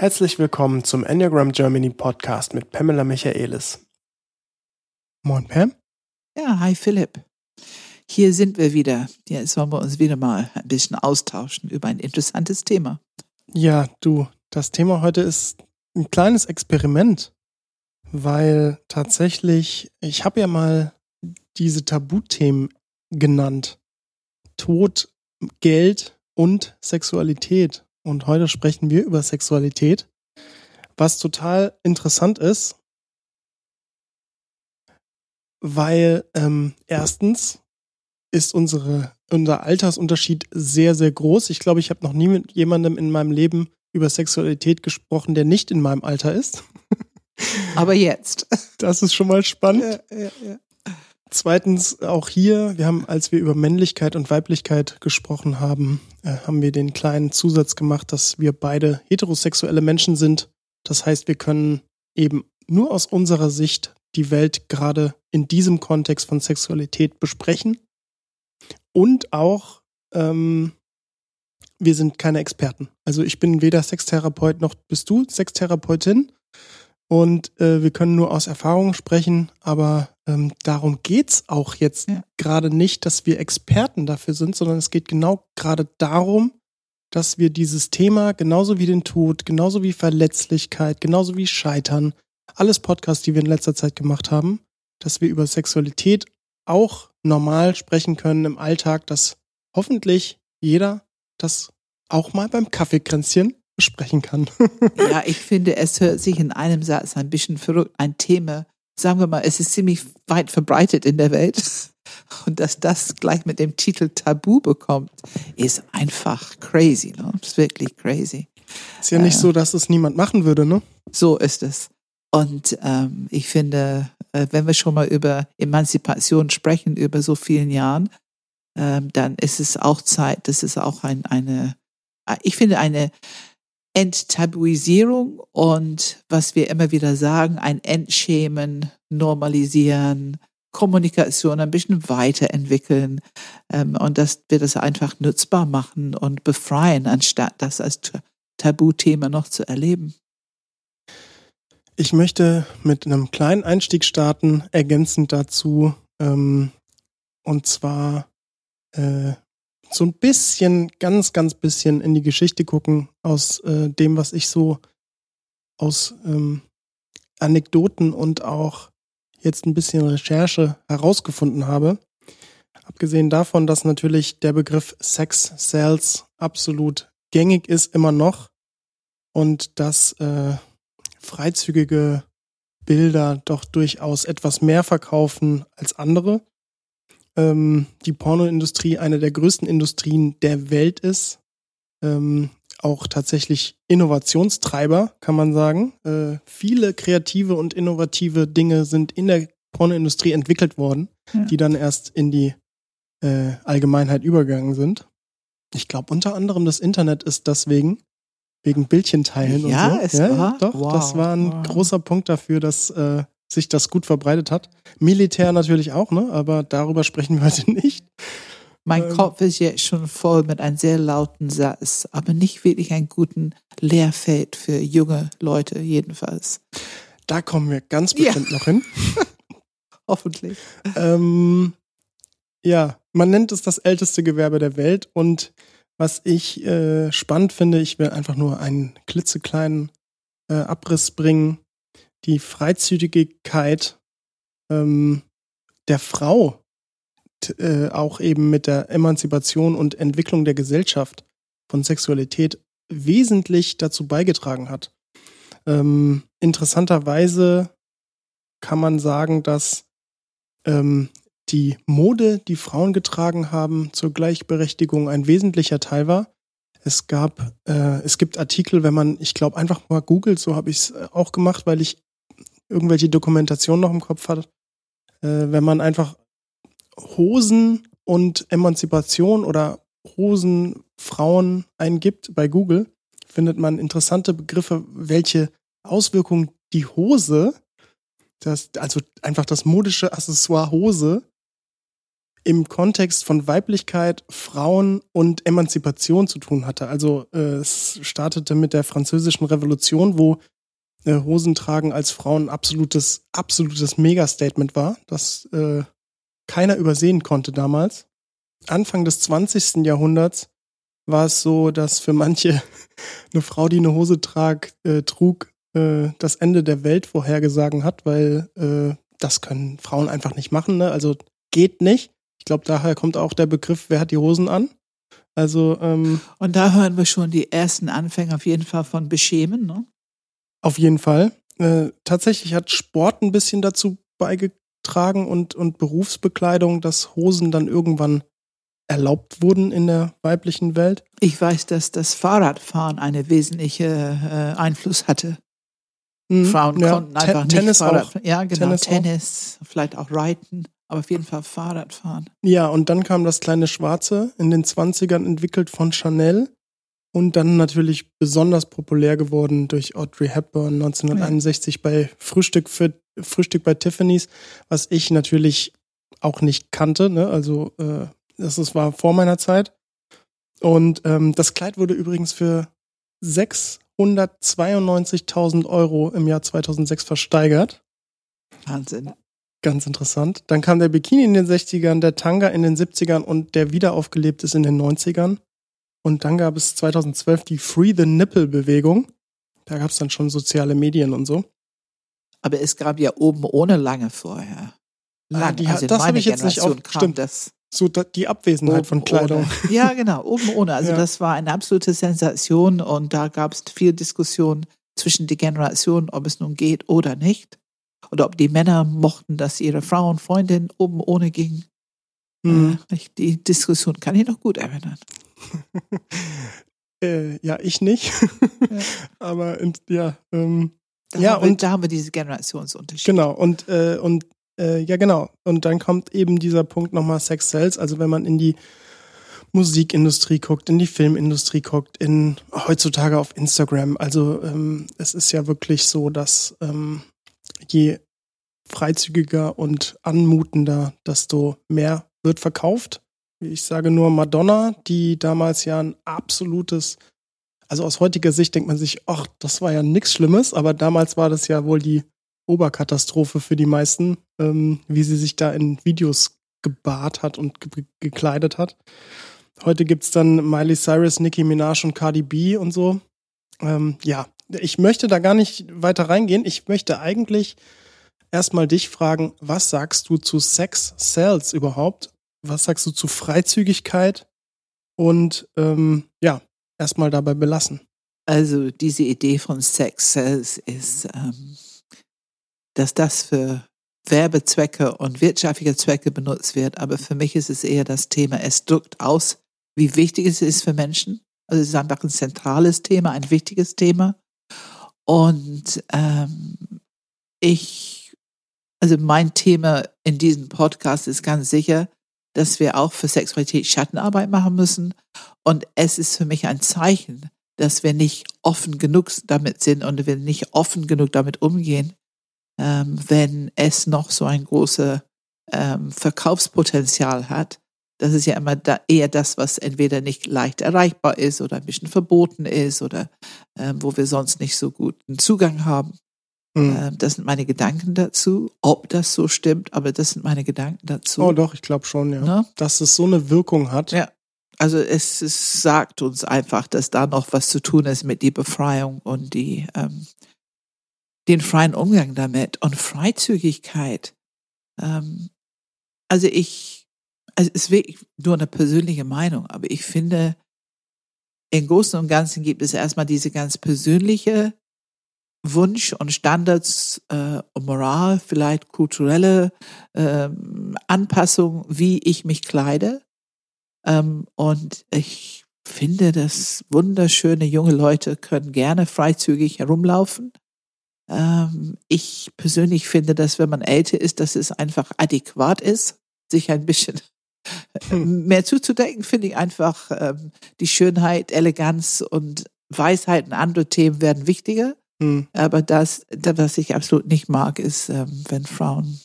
Herzlich willkommen zum Enneagram Germany Podcast mit Pamela Michaelis. Moin, Pam. Ja, hi Philipp. Hier sind wir wieder. Jetzt wollen wir uns wieder mal ein bisschen austauschen über ein interessantes Thema. Ja, du, das Thema heute ist ein kleines Experiment, weil tatsächlich, ich habe ja mal diese Tabuthemen genannt. Tod, Geld und Sexualität. Und heute sprechen wir über Sexualität, was total interessant ist, weil ähm, erstens ist unsere, unser Altersunterschied sehr, sehr groß. Ich glaube, ich habe noch nie mit jemandem in meinem Leben über Sexualität gesprochen, der nicht in meinem Alter ist. Aber jetzt. Das ist schon mal spannend. Ja, ja, ja. Zweitens auch hier, wir haben, als wir über Männlichkeit und Weiblichkeit gesprochen haben, äh, haben wir den kleinen Zusatz gemacht, dass wir beide heterosexuelle Menschen sind. Das heißt, wir können eben nur aus unserer Sicht die Welt gerade in diesem Kontext von Sexualität besprechen. Und auch, ähm, wir sind keine Experten. Also ich bin weder Sextherapeut noch bist du Sextherapeutin. Und äh, wir können nur aus Erfahrung sprechen, aber ähm, darum geht's auch jetzt Ja. gerade nicht, dass wir Experten dafür sind, sondern es geht genau gerade darum, dass wir dieses Thema genauso wie den Tod, genauso wie Verletzlichkeit, genauso wie Scheitern, alles Podcasts, die wir in letzter Zeit gemacht haben, dass wir über Sexualität auch normal sprechen können im Alltag, dass hoffentlich jeder das auch mal beim Kaffeekränzchen besprechen kann. Ja, ich finde, es hört sich in einem Satz ein bisschen verrückt. Ein Thema, sagen wir mal, es ist ziemlich weit verbreitet in der Welt. Und dass das gleich mit dem Titel Tabu bekommt, ist einfach crazy. Ne? Ist wirklich crazy. Ist ja nicht Ja. so, dass es niemand machen würde, ne? So ist es. Und ähm, ich finde, äh, wenn wir schon mal über Emanzipation sprechen, über so vielen Jahren, ähm, dann ist es auch Zeit, das ist auch ein, eine, äh, ich finde, eine Enttabuisierung und was wir immer wieder sagen, ein Entschämen, Normalisieren, Kommunikation ein bisschen weiterentwickeln ähm, und dass wir das einfach nutzbar machen und befreien, anstatt das als Ta- Tabuthema noch zu erleben. Ich möchte mit einem kleinen Einstieg starten, ergänzend dazu, ähm, und zwar äh, so ein bisschen, ganz, ganz bisschen in die Geschichte gucken aus äh, dem, was ich so aus ähm, Anekdoten und auch jetzt ein bisschen Recherche herausgefunden habe. Abgesehen davon, dass natürlich der Begriff Sex Sales absolut gängig ist, immer noch, und dass äh, freizügige Bilder doch durchaus etwas mehr verkaufen als andere. Ähm, die Pornoindustrie eine der größten Industrien der Welt ist. Ähm, auch tatsächlich Innovationstreiber, kann man sagen. Äh, viele kreative und innovative Dinge sind in der Pornoindustrie entwickelt worden, Ja. die dann erst in die äh, Allgemeinheit übergegangen sind. Ich glaube, unter anderem das Internet ist deswegen, wegen Bildchenteilen Ja, und so. es war? Doch, Wow, das war ein wow. großer Punkt dafür, dass äh, sich das gut verbreitet hat. Militär natürlich auch, ne? Aber darüber sprechen wir heute nicht. Mein Ähm. Kopf ist jetzt schon voll mit einem sehr lauten Satz, aber nicht wirklich einen guten Lehrfeld für junge Leute, jedenfalls. Da kommen wir ganz Ja. bestimmt noch hin. Hoffentlich. ähm, ja, man nennt es das älteste Gewerbe der Welt und was ich äh, spannend finde, ich will einfach nur einen klitzekleinen äh, Abriss bringen, die Freizügigkeit ähm, der Frau äh, auch eben mit der Emanzipation und Entwicklung der Gesellschaft von Sexualität wesentlich dazu beigetragen hat. Ähm, interessanterweise kann man sagen, dass ähm, die Mode, die Frauen getragen haben zur Gleichberechtigung, ein wesentlicher Teil war. Es gab, äh, es gibt Artikel, wenn man, ich glaube, einfach mal googelt, so habe ich es auch gemacht, weil ich irgendwelche Dokumentationen noch im Kopf hatte. Äh, wenn man einfach Hosen und Emanzipation oder Hosen Frauen eingibt bei Google, findet man interessante Begriffe, welche Auswirkungen die Hose, das, also einfach das modische Accessoire Hose, im Kontext von Weiblichkeit, Frauen und Emanzipation zu tun hatte. Also äh, es startete mit der französischen Revolution, wo äh, Hosentragen als Frauen absolutes, absolutes Mega-Statement war, das äh, keiner übersehen konnte damals. Anfang des 20. Jahrhunderts war es so, dass für manche eine Frau, die eine Hose trag, äh, trug, äh, das Ende der Welt vorhergesagen hat, weil äh, das können Frauen einfach nicht machen. Ne? Also geht nicht. Ich glaube, daher kommt auch der Begriff, wer hat die Hosen an? Also ähm, und da hören wir schon die ersten Anfänge auf jeden Fall von Beschämen, ne? Auf jeden Fall. Äh, tatsächlich hat Sport ein bisschen dazu beigetragen und, und Berufsbekleidung, dass Hosen dann irgendwann erlaubt wurden in der weiblichen Welt. Ich weiß, dass das Fahrradfahren einen wesentlichen äh, Einfluss hatte. Mhm, Frauen ja, konnten einfach nicht Fahrrad. Auch. Ja, genau. Tennis, Tennis vielleicht auch Reiten, aber auf jeden Fall Fahrradfahren. Ja, und dann kam das kleine Schwarze in den 20ern entwickelt von Chanel und dann natürlich besonders populär geworden durch Audrey Hepburn 1961 ja. bei Frühstück für Frühstück bei Tiffany's, was ich natürlich auch nicht kannte. Ne? Also äh, das, das war vor meiner Zeit. Und ähm, das Kleid wurde übrigens für 692.000 Euro im Jahr 2006 versteigert. Wahnsinn. Ganz interessant. Dann kam der Bikini in den 60ern, der Tanga in den 70ern und der wiederaufgelebt ist in den 90ern. Und dann gab es 2012 die Free the Nipple Bewegung. Da gab es dann schon soziale Medien und so. Aber es gab ja oben ohne lange vorher. Lang. Ah, die, also das habe ich jetzt nicht auf. Stimmt. Das so die Abwesenheit von Kleidung. Ohne. Ja, genau, oben ohne. Also ja. das war eine absolute Sensation und da gab es viel Diskussion zwischen die Generationen, ob es nun geht oder nicht. Oder ob die Männer mochten, dass ihre Frauen, Freundinnen oben ohne gingen. Hm. Die Diskussion kann ich noch gut erinnern. äh, ja, ich nicht. ja. Aber ja, ähm, da ja wir, und da haben wir diese Generationsunterschied. Genau und äh, und äh, ja, genau. Und dann kommt eben dieser Punkt nochmal Sex Cells. Also wenn man in die Musikindustrie guckt, in die Filmindustrie guckt, in heutzutage auf Instagram. Also ähm, es ist ja wirklich so, dass ähm, je freizügiger und anmutender, desto mehr wird verkauft. Ich sage nur Madonna, die damals ja ein absolutes, also aus heutiger Sicht denkt man sich, ach, das war ja nichts Schlimmes, aber damals war das ja wohl die Oberkatastrophe für die meisten, ähm, wie sie sich da in Videos gebahrt hat und ge gekleidet hat. Heute gibt es dann Miley Cyrus, Nicki Minaj und Cardi B und so. Ähm, ja, ich möchte da gar nicht weiter reingehen. Ich möchte eigentlich erstmal dich fragen, was sagst du zu Sex Sales überhaupt? Was sagst du zu Freizügigkeit? Und ähm, ja, erstmal dabei belassen. Also diese Idee von Sex Sales ist ähm, dass das für Werbezwecke und wirtschaftliche Zwecke benutzt wird. Aber für mich ist es eher das Thema, es drückt aus, wie wichtig es ist für Menschen. Also es ist einfach ein zentrales Thema, ein wichtiges Thema. Und ähm, ich, also mein Thema in diesem Podcast ist ganz sicher, dass wir auch für Sexualität Schattenarbeit machen müssen. Und es ist für mich ein Zeichen, dass wir nicht offen genug damit sind und wir nicht offen genug damit umgehen, ähm, wenn es noch so ein großes ähm, Verkaufspotenzial hat. Das ist ja immer da eher das, was entweder nicht leicht erreichbar ist oder ein bisschen verboten ist oder ähm, wo wir sonst nicht so guten Zugang haben. Mhm. Ähm, das sind meine Gedanken dazu. Ob das so stimmt, aber das sind meine Gedanken dazu. Oh doch, ich glaube schon, ja. Ne? Dass es so eine Wirkung hat. Ja. Also es, es, sagt uns einfach, dass da noch was zu tun ist mit die Befreiung und die ähm, den freien Umgang damit und Freizügigkeit. Ähm, also ich, also es ist wirklich nur eine persönliche Meinung, aber ich finde, im Großen und Ganzen gibt es erstmal diese ganz persönliche Wunsch und Standards äh, und Moral, vielleicht kulturelle ähm, Anpassung, wie ich mich kleide. Ähm, und ich finde, dass wunderschöne junge Leute können gerne freizügig herumlaufen. Ähm, ich persönlich finde, dass wenn man älter ist, dass es einfach adäquat ist, sich ein bisschen hm. mehr zuzudenken, finde ich einfach ähm, die Schönheit, Eleganz und Weisheit und andere Themen werden wichtiger. Hm. Aber das, was ich absolut nicht mag, ist, ähm, wenn Frauen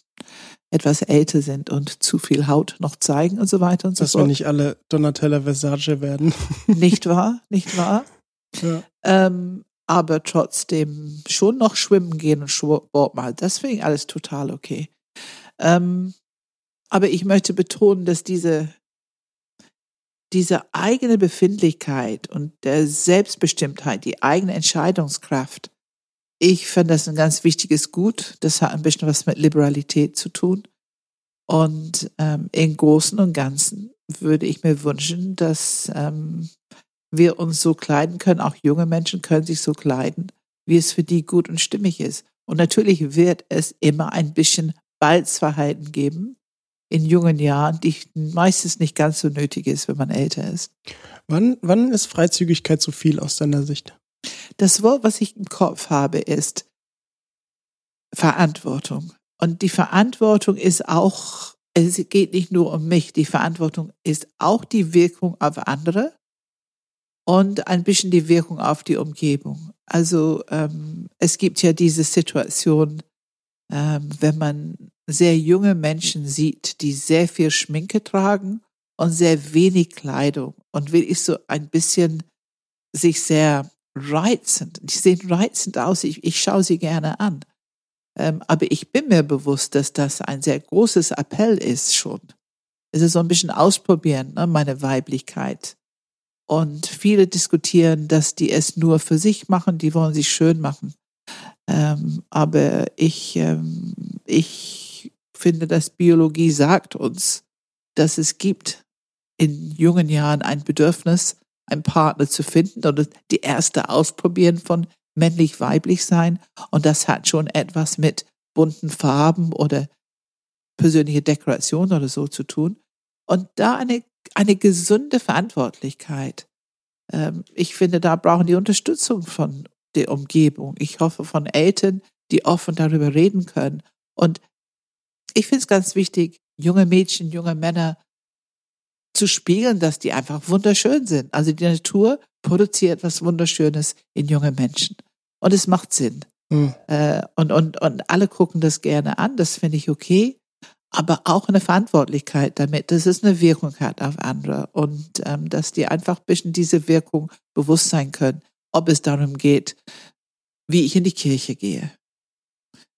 etwas älter sind und zu viel Haut noch zeigen und so weiter und so Dass fort. wir nicht alle Donatella Versace werden. Nicht wahr? Nicht wahr? Ja. Ähm, aber trotzdem schon noch schwimmen gehen und Sport machen. Das finde ich alles total okay. Ähm, aber ich möchte betonen, dass diese, diese eigene Befindlichkeit und der Selbstbestimmtheit, die eigene Entscheidungskraft, ich finde das ein ganz wichtiges Gut. Das hat ein bisschen was mit Liberalität zu tun. Und ähm, im Großen und Ganzen würde ich mir wünschen, dass ähm, wir uns so kleiden können, auch junge Menschen können sich so kleiden, wie es für die gut und stimmig ist. Und natürlich wird es immer ein bisschen Balzverhalten geben in jungen Jahren, die meistens nicht ganz so nötig ist, wenn man älter ist. Wann, wann ist Freizügigkeit zu viel aus deiner Sicht? Das Wort, was ich im Kopf habe, ist Verantwortung. Und die Verantwortung ist auch, es geht nicht nur um mich, die Verantwortung ist auch die Wirkung auf andere und ein bisschen die Wirkung auf die Umgebung. Also ähm, es gibt ja diese Situation, ähm, wenn man sehr junge Menschen sieht, die sehr viel Schminke tragen und sehr wenig Kleidung und wirklich so ein bisschen sich sehr reizend. Die sehen reizend aus. Ich, ich schaue sie gerne an. Ähm, aber ich bin mir bewusst, dass das ein sehr großes Appell ist schon. Es ist so ein bisschen ausprobieren, ne, meine Weiblichkeit. Und viele diskutieren, dass die es nur für sich machen, die wollen sich schön machen. Ähm, aber ich, ähm, ich finde, dass Biologie sagt uns, dass es gibt in jungen Jahren ein Bedürfnis, einen Partner zu finden oder die erste Ausprobieren von männlich-weiblich sein. Und das hat schon etwas mit bunten Farben oder persönliche Dekoration oder so zu tun. Und da eine, eine gesunde Verantwortlichkeit. Ähm, ich finde, da brauchen die Unterstützung von der Umgebung. Ich hoffe von Eltern, die offen darüber reden können. Und ich finde es ganz wichtig, junge Mädchen, junge Männer zu spiegeln, dass die einfach wunderschön sind. Also die Natur produziert was Wunderschönes in junge Menschen. Und es macht Sinn. Hm. Äh, und, und, und alle gucken das gerne an, das finde ich okay. Aber auch eine Verantwortlichkeit damit, dass es eine Wirkung hat auf andere und ähm, dass die einfach ein bisschen diese Wirkung bewusst sein können, ob es darum geht, wie ich in die Kirche gehe,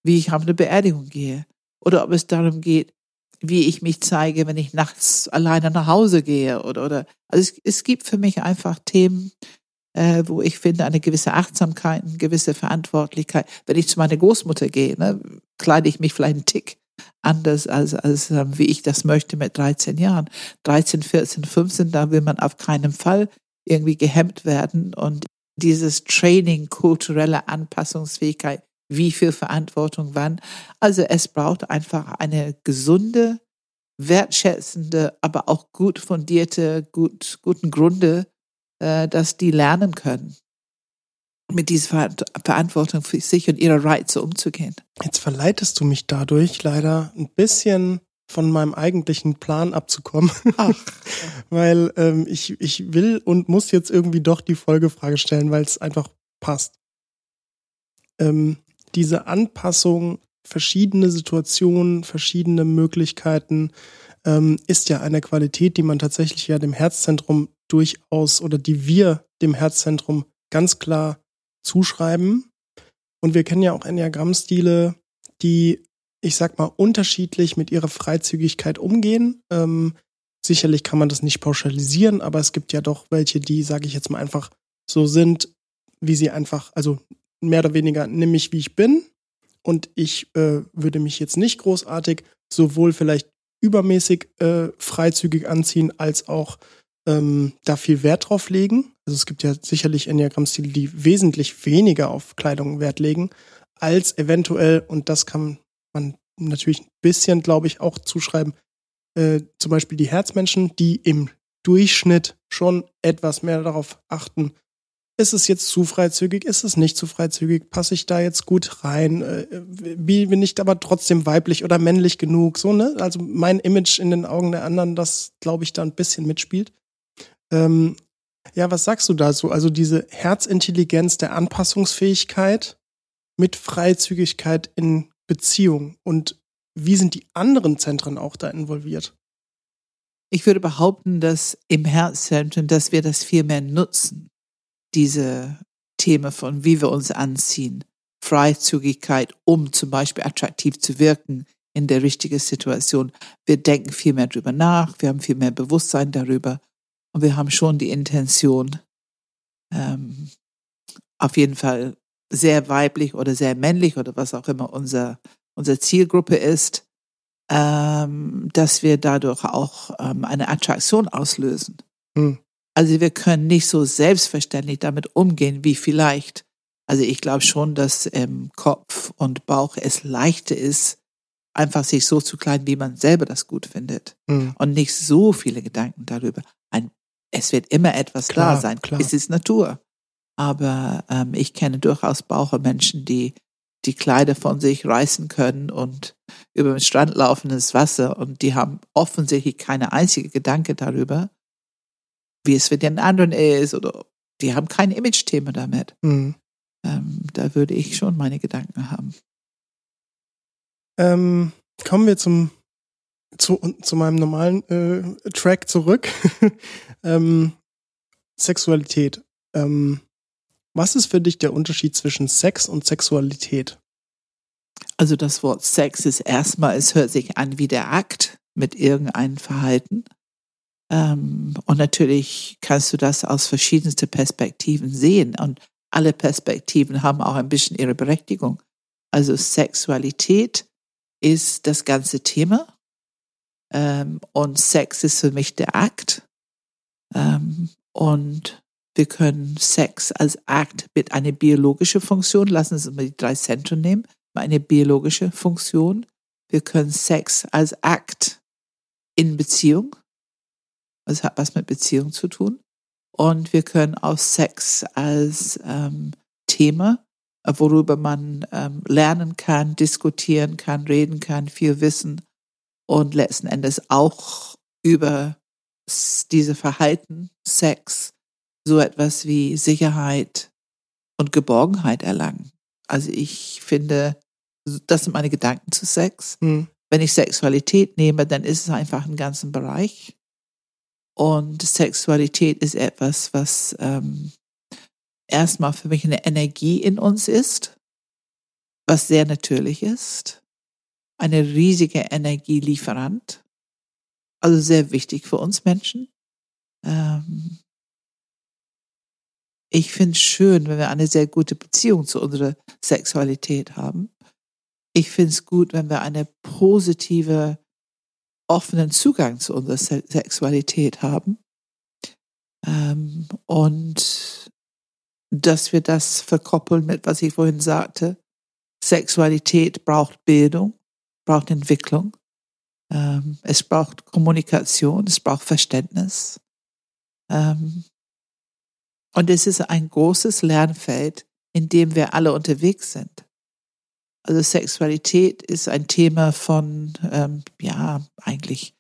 wie ich auf eine Beerdigung gehe oder ob es darum geht, wie ich mich zeige, wenn ich nachts alleine nach Hause gehe oder oder. Also es, es gibt für mich einfach Themen, äh, wo ich finde eine gewisse Achtsamkeit, eine gewisse Verantwortlichkeit. Wenn ich zu meiner Großmutter gehe, ne, kleide ich mich vielleicht einen Tick anders als als ähm, wie ich das möchte mit 13 Jahren, 13, 14, 15, da will man auf keinen Fall irgendwie gehemmt werden. Und dieses Training kulturelle Anpassungsfähigkeit wie viel Verantwortung wann. Also es braucht einfach eine gesunde, wertschätzende, aber auch gut fundierte, gut, guten Grunde, äh, dass die lernen können, mit dieser Verantwortung für sich und ihre Reize umzugehen. Jetzt verleitest du mich dadurch leider ein bisschen von meinem eigentlichen Plan abzukommen. Ach. weil ähm, ich, ich will und muss jetzt irgendwie doch die Folgefrage stellen, weil es einfach passt. Ähm, diese Anpassung, verschiedene Situationen, verschiedene Möglichkeiten, ähm, ist ja eine Qualität, die man tatsächlich ja dem Herzzentrum durchaus oder die wir dem Herzzentrum ganz klar zuschreiben. Und wir kennen ja auch Enneagrammstile, die, ich sag mal, unterschiedlich mit ihrer Freizügigkeit umgehen. Ähm, sicherlich kann man das nicht pauschalisieren, aber es gibt ja doch welche, die, sage ich jetzt mal, einfach so sind, wie sie einfach, also mehr oder weniger, nimm mich wie ich bin. Und ich äh, würde mich jetzt nicht großartig sowohl vielleicht übermäßig äh, freizügig anziehen, als auch ähm, da viel Wert drauf legen. Also es gibt ja sicherlich Enneagramm-Stile, die wesentlich weniger auf Kleidung Wert legen, als eventuell, und das kann man natürlich ein bisschen, glaube ich, auch zuschreiben, äh, zum Beispiel die Herzmenschen, die im Durchschnitt schon etwas mehr darauf achten, ist es jetzt zu freizügig, ist es nicht zu freizügig, passe ich da jetzt gut rein, äh, bin ich aber trotzdem weiblich oder männlich genug, so, ne? Also mein Image in den Augen der anderen, das glaube ich da ein bisschen mitspielt. Ähm, ja, was sagst du dazu? Also diese Herzintelligenz der Anpassungsfähigkeit mit Freizügigkeit in Beziehung und wie sind die anderen Zentren auch da involviert? Ich würde behaupten, dass im Herzzentrum, dass wir das viel mehr nutzen, diese Themen von wie wir uns anziehen, Freizügigkeit, um zum Beispiel attraktiv zu wirken in der richtigen Situation. Wir denken viel mehr drüber nach, wir haben viel mehr Bewusstsein darüber und wir haben schon die Intention, ähm, auf jeden Fall sehr weiblich oder sehr männlich oder was auch immer unser, unsere Zielgruppe ist, ähm, dass wir dadurch auch ähm, eine Attraktion auslösen. Hm. Also wir können nicht so selbstverständlich damit umgehen wie vielleicht. Also ich glaube schon, dass im Kopf und Bauch es leichter ist, einfach sich so zu kleiden, wie man selber das gut findet. Hm. Und nicht so viele Gedanken darüber. Ein, es wird immer etwas klar, da sein. Klar. Es ist Natur. Aber ähm, ich kenne durchaus Bauchermenschen, die die Kleider von sich reißen können und über den Strand laufen ins Wasser und die haben offensichtlich keine einzige Gedanke darüber, wie es für den anderen ist oder die haben kein Image-Thema damit. Mhm. Ähm, da würde ich schon meine Gedanken haben. Ähm, kommen wir zum zu, zu meinem normalen äh, Track zurück. ähm, Sexualität. Ähm, was ist für dich der Unterschied zwischen Sex und Sexualität? Also das Wort Sex ist erstmal, es hört sich an wie der Akt mit irgendeinem Verhalten. Ähm, und natürlich kannst du das aus verschiedensten Perspektiven sehen. Und alle Perspektiven haben auch ein bisschen ihre Berechtigung. Also Sexualität ist das ganze Thema. Ähm, und Sex ist für mich der Akt. Ähm, und wir können Sex als Akt mit einer biologischen Funktion, lassen Sie mal die drei Zentren nehmen, eine biologische Funktion. Wir können Sex als Akt in Beziehung, also hat was mit Beziehung zu tun. Und wir können auch Sex als ähm, Thema, worüber man ähm, lernen kann, diskutieren kann, reden kann, viel wissen und letzten Endes auch über diese Verhalten, Sex, so etwas wie Sicherheit und Geborgenheit erlangen. Also ich finde, das sind meine Gedanken zu Sex. Hm. Wenn ich Sexualität nehme, dann ist es einfach ein ganzen Bereich. Und Sexualität ist etwas, was ähm, erstmal für mich eine Energie in uns ist, was sehr natürlich ist. Eine riesige Energielieferant. Also sehr wichtig für uns Menschen. Ähm, ich finde es schön, wenn wir eine sehr gute Beziehung zu unserer Sexualität haben. Ich finde es gut, wenn wir eine positive, offenen Zugang zu unserer Se Sexualität haben. Ähm, und dass wir das verkoppeln mit, was ich vorhin sagte. Sexualität braucht Bildung, braucht Entwicklung. Ähm, es braucht Kommunikation, es braucht Verständnis. Ähm, und es ist ein großes Lernfeld, in dem wir alle unterwegs sind. Also Sexualität ist ein Thema von, ähm, ja, eigentlich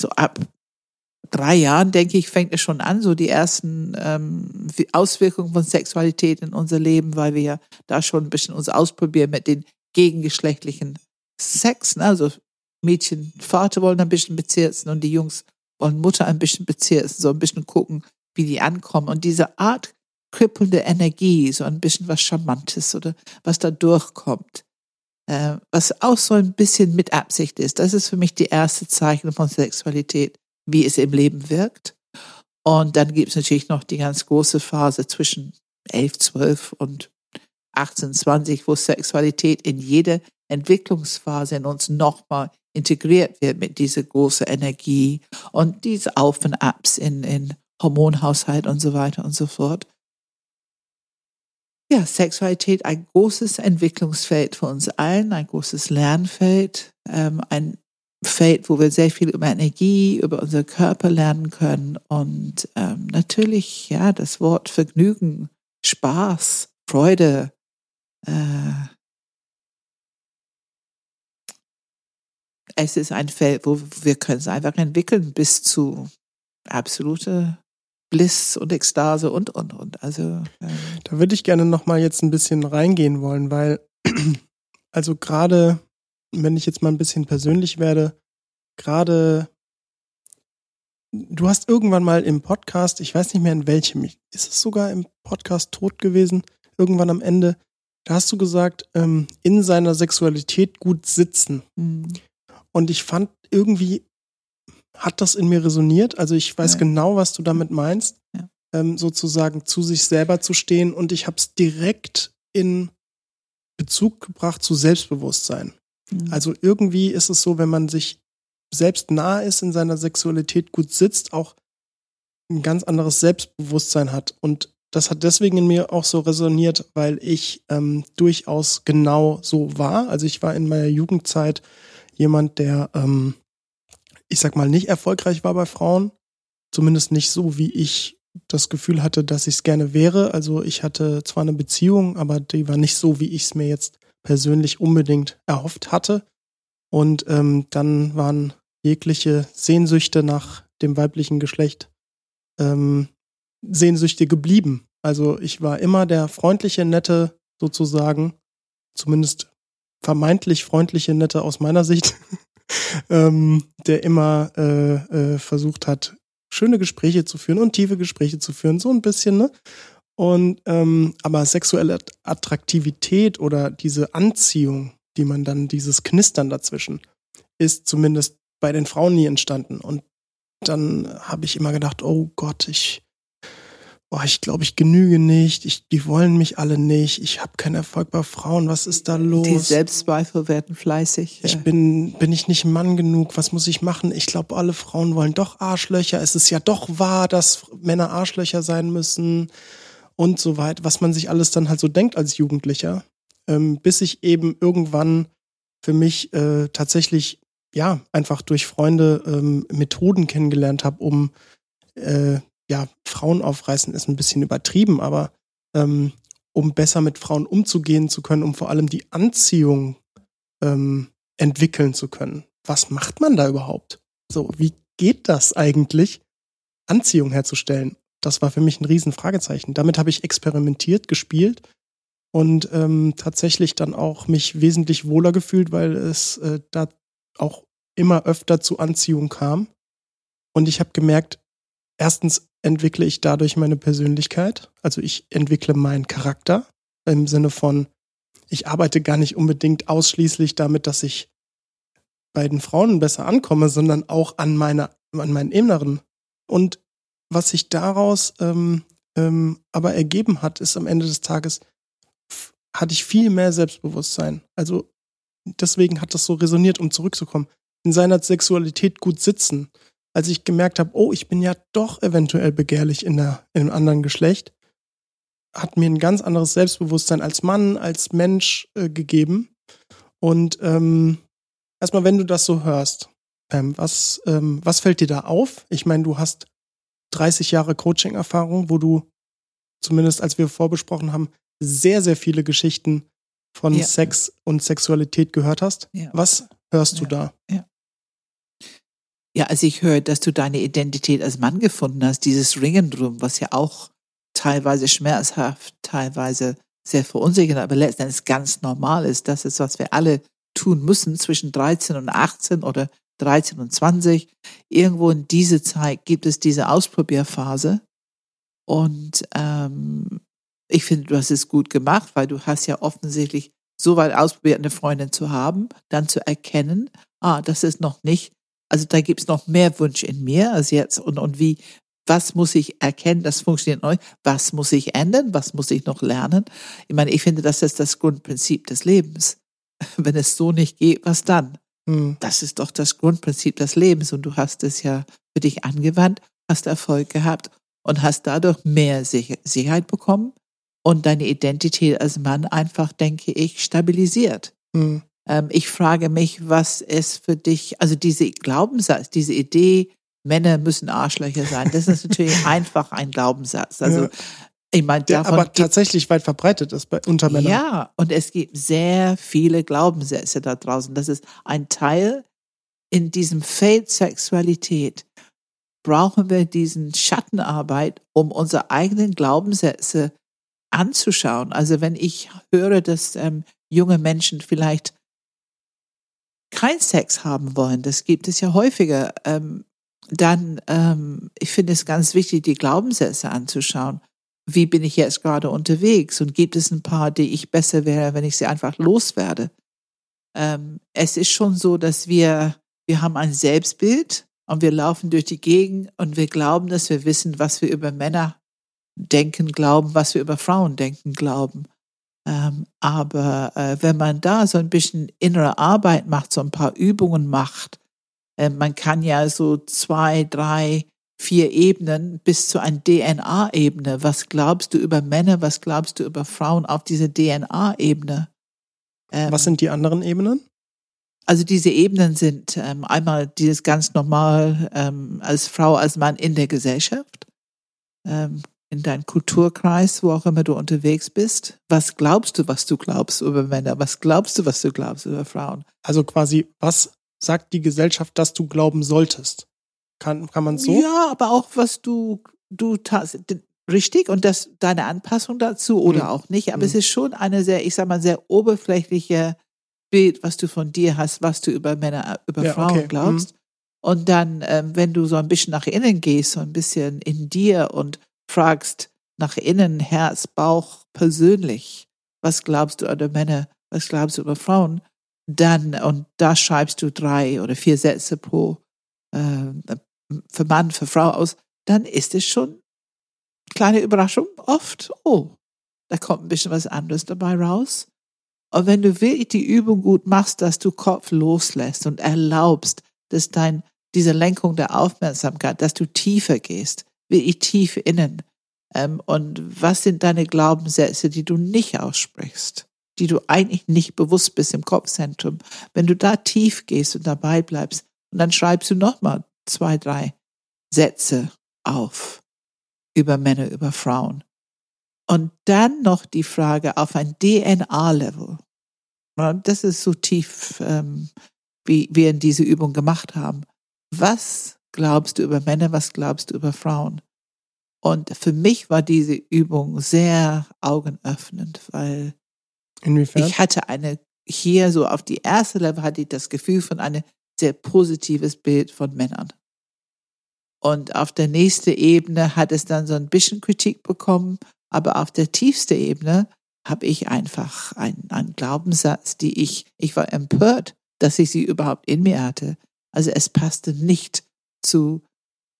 so ab drei Jahren, denke ich, fängt es schon an, so die ersten ähm, Auswirkungen von Sexualität in unser Leben, weil wir ja da schon ein bisschen uns ausprobieren mit den gegengeschlechtlichen Sex. Ne? Also Mädchen, Vater wollen ein bisschen bezirzen und die Jungs wollen Mutter ein bisschen bezirzen, so ein bisschen gucken, wie die ankommen. Und diese Art kribbelnde Energie, so ein bisschen was Charmantes oder was da durchkommt, äh, was auch so ein bisschen mit Absicht ist. Das ist für mich die erste Zeichen von Sexualität, wie es im Leben wirkt. Und dann gibt es natürlich noch die ganz große Phase zwischen 11, 12 und 18, 20, wo Sexualität in jede Entwicklungsphase in uns nochmal integriert wird mit dieser großen Energie und diese Auf und Abs in, in Hormonhaushalt und so weiter und so fort. Ja, Sexualität ein großes Entwicklungsfeld für uns allen, ein großes Lernfeld, ähm, ein Feld, wo wir sehr viel über Energie, über unseren Körper lernen können und ähm, natürlich, ja, das Wort Vergnügen, Spaß, Freude, äh, es ist ein Feld, wo wir können es einfach entwickeln bis zu absolute Bliss und Ekstase und, und, und. Also, ähm. Da würde ich gerne nochmal jetzt ein bisschen reingehen wollen, weil, also gerade wenn ich jetzt mal ein bisschen persönlich werde, gerade du hast irgendwann mal im Podcast, ich weiß nicht mehr in welchem, ist es sogar im Podcast tot gewesen, irgendwann am Ende, da hast du gesagt, ähm, in seiner Sexualität gut sitzen. Mhm. Und ich fand irgendwie hat das in mir resoniert. Also ich weiß ja. genau, was du damit meinst, ja. ähm, sozusagen zu sich selber zu stehen. Und ich habe es direkt in Bezug gebracht zu Selbstbewusstsein. Mhm. Also irgendwie ist es so, wenn man sich selbst nah ist, in seiner Sexualität gut sitzt, auch ein ganz anderes Selbstbewusstsein hat. Und das hat deswegen in mir auch so resoniert, weil ich ähm, durchaus genau so war. Also ich war in meiner Jugendzeit jemand, der, ähm, ich sag mal, nicht erfolgreich war bei Frauen. Zumindest nicht so, wie ich das Gefühl hatte, dass ich es gerne wäre. Also ich hatte zwar eine Beziehung, aber die war nicht so, wie ich es mir jetzt persönlich unbedingt erhofft hatte. Und ähm, dann waren jegliche Sehnsüchte nach dem weiblichen Geschlecht ähm, Sehnsüchte geblieben. Also ich war immer der freundliche, nette sozusagen, zumindest vermeintlich freundliche, nette aus meiner Sicht, ähm, der immer äh, äh, versucht hat, schöne Gespräche zu führen und tiefe Gespräche zu führen, so ein bisschen, ne? Und ähm, aber sexuelle Attraktivität oder diese Anziehung, die man dann, dieses Knistern dazwischen, ist zumindest bei den Frauen nie entstanden. Und dann habe ich immer gedacht, oh Gott, ich, oh, ich glaube, ich genüge nicht, ich, die wollen mich alle nicht, ich habe keinen Erfolg bei Frauen, was ist da los? Die Selbstzweifel werden fleißig. Ich bin, bin ich nicht Mann genug, was muss ich machen? Ich glaube, alle Frauen wollen doch Arschlöcher, es ist ja doch wahr, dass Männer Arschlöcher sein müssen und so weiter, was man sich alles dann halt so denkt als Jugendlicher, ähm, bis ich eben irgendwann für mich äh, tatsächlich ja, einfach durch Freunde ähm, Methoden kennengelernt habe, um äh, ja, Frauen aufreißen ist ein bisschen übertrieben, aber ähm, um besser mit Frauen umzugehen zu können, um vor allem die Anziehung ähm, entwickeln zu können. Was macht man da überhaupt? So, wie geht das eigentlich, Anziehung herzustellen? Das war für mich ein Riesenfragezeichen. Damit habe ich experimentiert, gespielt und ähm, tatsächlich dann auch mich wesentlich wohler gefühlt, weil es äh, da auch immer öfter zu Anziehung kam. Und ich habe gemerkt, erstens entwickle ich dadurch meine Persönlichkeit, also ich entwickle meinen Charakter im Sinne von, ich arbeite gar nicht unbedingt ausschließlich damit, dass ich bei den Frauen besser ankomme, sondern auch an meiner, an meinen Inneren. Und was sich daraus ähm, ähm, aber ergeben hat, ist am Ende des Tages, hatte ich viel mehr Selbstbewusstsein. Also deswegen hat das so resoniert, um zurückzukommen in seiner Sexualität gut sitzen. Als ich gemerkt habe, oh, ich bin ja doch eventuell begehrlich in, der, in einem anderen Geschlecht, hat mir ein ganz anderes Selbstbewusstsein als Mann, als Mensch äh, gegeben. Und ähm, erstmal, wenn du das so hörst, Pam, was, ähm, was fällt dir da auf? Ich meine, du hast 30 Jahre Coaching-Erfahrung, wo du zumindest als wir vorbesprochen haben, sehr, sehr viele Geschichten von ja. Sex und Sexualität gehört hast. Ja. Was hörst ja. du da? Ja. Also ich höre, dass du deine Identität als Mann gefunden hast, dieses Ringen drum, was ja auch teilweise schmerzhaft, teilweise sehr verunsichernd, aber letztendlich ganz normal ist. Das ist, was wir alle tun müssen zwischen 13 und 18 oder 13 und 20. Irgendwo in diese Zeit gibt es diese Ausprobierphase. Und ähm, ich finde, du hast es gut gemacht, weil du hast ja offensichtlich so weit ausprobiert, eine Freundin zu haben, dann zu erkennen, ah, das ist noch nicht, also da gibt es noch mehr Wunsch in mir als jetzt und, und wie, was muss ich erkennen, das funktioniert neu, was muss ich ändern, was muss ich noch lernen. Ich meine, ich finde, das ist das Grundprinzip des Lebens. Wenn es so nicht geht, was dann? Hm. Das ist doch das Grundprinzip des Lebens und du hast es ja für dich angewandt, hast Erfolg gehabt und hast dadurch mehr Sicherheit bekommen, und deine Identität als Mann einfach, denke ich, stabilisiert. Mhm. Ähm, ich frage mich, was es für dich, also diese Glaubenssatz, diese Idee, Männer müssen Arschlöcher sein, das ist natürlich einfach ein Glaubenssatz. Also ja. Ich meine, der aber tatsächlich weit verbreitet ist bei unter Männern. Ja, und es gibt sehr viele Glaubenssätze da draußen. Das ist ein Teil in diesem Feld Sexualität. Brauchen wir diesen Schattenarbeit, um unsere eigenen Glaubenssätze anzuschauen. Also wenn ich höre, dass ähm, junge Menschen vielleicht keinen Sex haben wollen, das gibt es ja häufiger, ähm, dann, ähm, ich finde es ganz wichtig, die Glaubenssätze anzuschauen. Wie bin ich jetzt gerade unterwegs? Und gibt es ein paar, die ich besser wäre, wenn ich sie einfach loswerde? Ähm, es ist schon so, dass wir, wir haben ein Selbstbild und wir laufen durch die Gegend und wir glauben, dass wir wissen, was wir über Männer denken, glauben, was wir über Frauen denken, glauben. Ähm, aber äh, wenn man da so ein bisschen innere Arbeit macht, so ein paar Übungen macht, äh, man kann ja so zwei, drei, vier Ebenen bis zu einer DNA-Ebene. Was glaubst du über Männer? Was glaubst du über Frauen auf dieser DNA-Ebene? Ähm, was sind die anderen Ebenen? Also diese Ebenen sind ähm, einmal dieses ganz normal ähm, als Frau, als Mann in der Gesellschaft, ähm, in deinem Kulturkreis, wo auch immer du unterwegs bist. Was glaubst du, was du glaubst über Männer? Was glaubst du, was du glaubst über Frauen? Also quasi, was sagt die Gesellschaft, dass du glauben solltest? Kann, kann man so? Ja, aber auch was du, du richtig und das deine Anpassung dazu oder mhm. auch nicht. Aber mhm. es ist schon eine sehr, ich sag mal, sehr oberflächliche Bild, was du von dir hast, was du über Männer, über ja, Frauen okay. glaubst. Mhm. Und dann, ähm, wenn du so ein bisschen nach innen gehst, so ein bisschen in dir und fragst nach innen, Herz, Bauch, persönlich, was glaubst du über Männer, was glaubst du über Frauen, dann, und da schreibst du drei oder vier Sätze pro äh, für Mann, für Frau aus, dann ist es schon kleine Überraschung oft, oh, da kommt ein bisschen was anderes dabei raus. Und wenn du wirklich die Übung gut machst, dass du Kopf loslässt und erlaubst, dass dein, diese Lenkung der Aufmerksamkeit, dass du tiefer gehst, wirklich tief innen. Ähm, und was sind deine Glaubenssätze, die du nicht aussprichst, die du eigentlich nicht bewusst bist im Kopfzentrum? Wenn du da tief gehst und dabei bleibst, und dann schreibst du nochmal zwei, drei Sätze auf über Männer, über Frauen. Und dann noch die Frage auf ein DNA-Level. Das ist so tief, ähm, wie wir in diese Übung gemacht haben. Was glaubst du über Männer, was glaubst du über Frauen? Und für mich war diese Übung sehr augenöffnend, weil Inwiefern? ich hatte eine, hier so auf die erste Level hatte ich das Gefühl von einem sehr positives Bild von Männern. Und auf der nächsten Ebene hat es dann so ein bisschen Kritik bekommen aber auf der tiefsten Ebene habe ich einfach einen, einen Glaubenssatz, die ich, ich war empört, dass ich sie überhaupt in mir hatte. Also es passte nicht zu,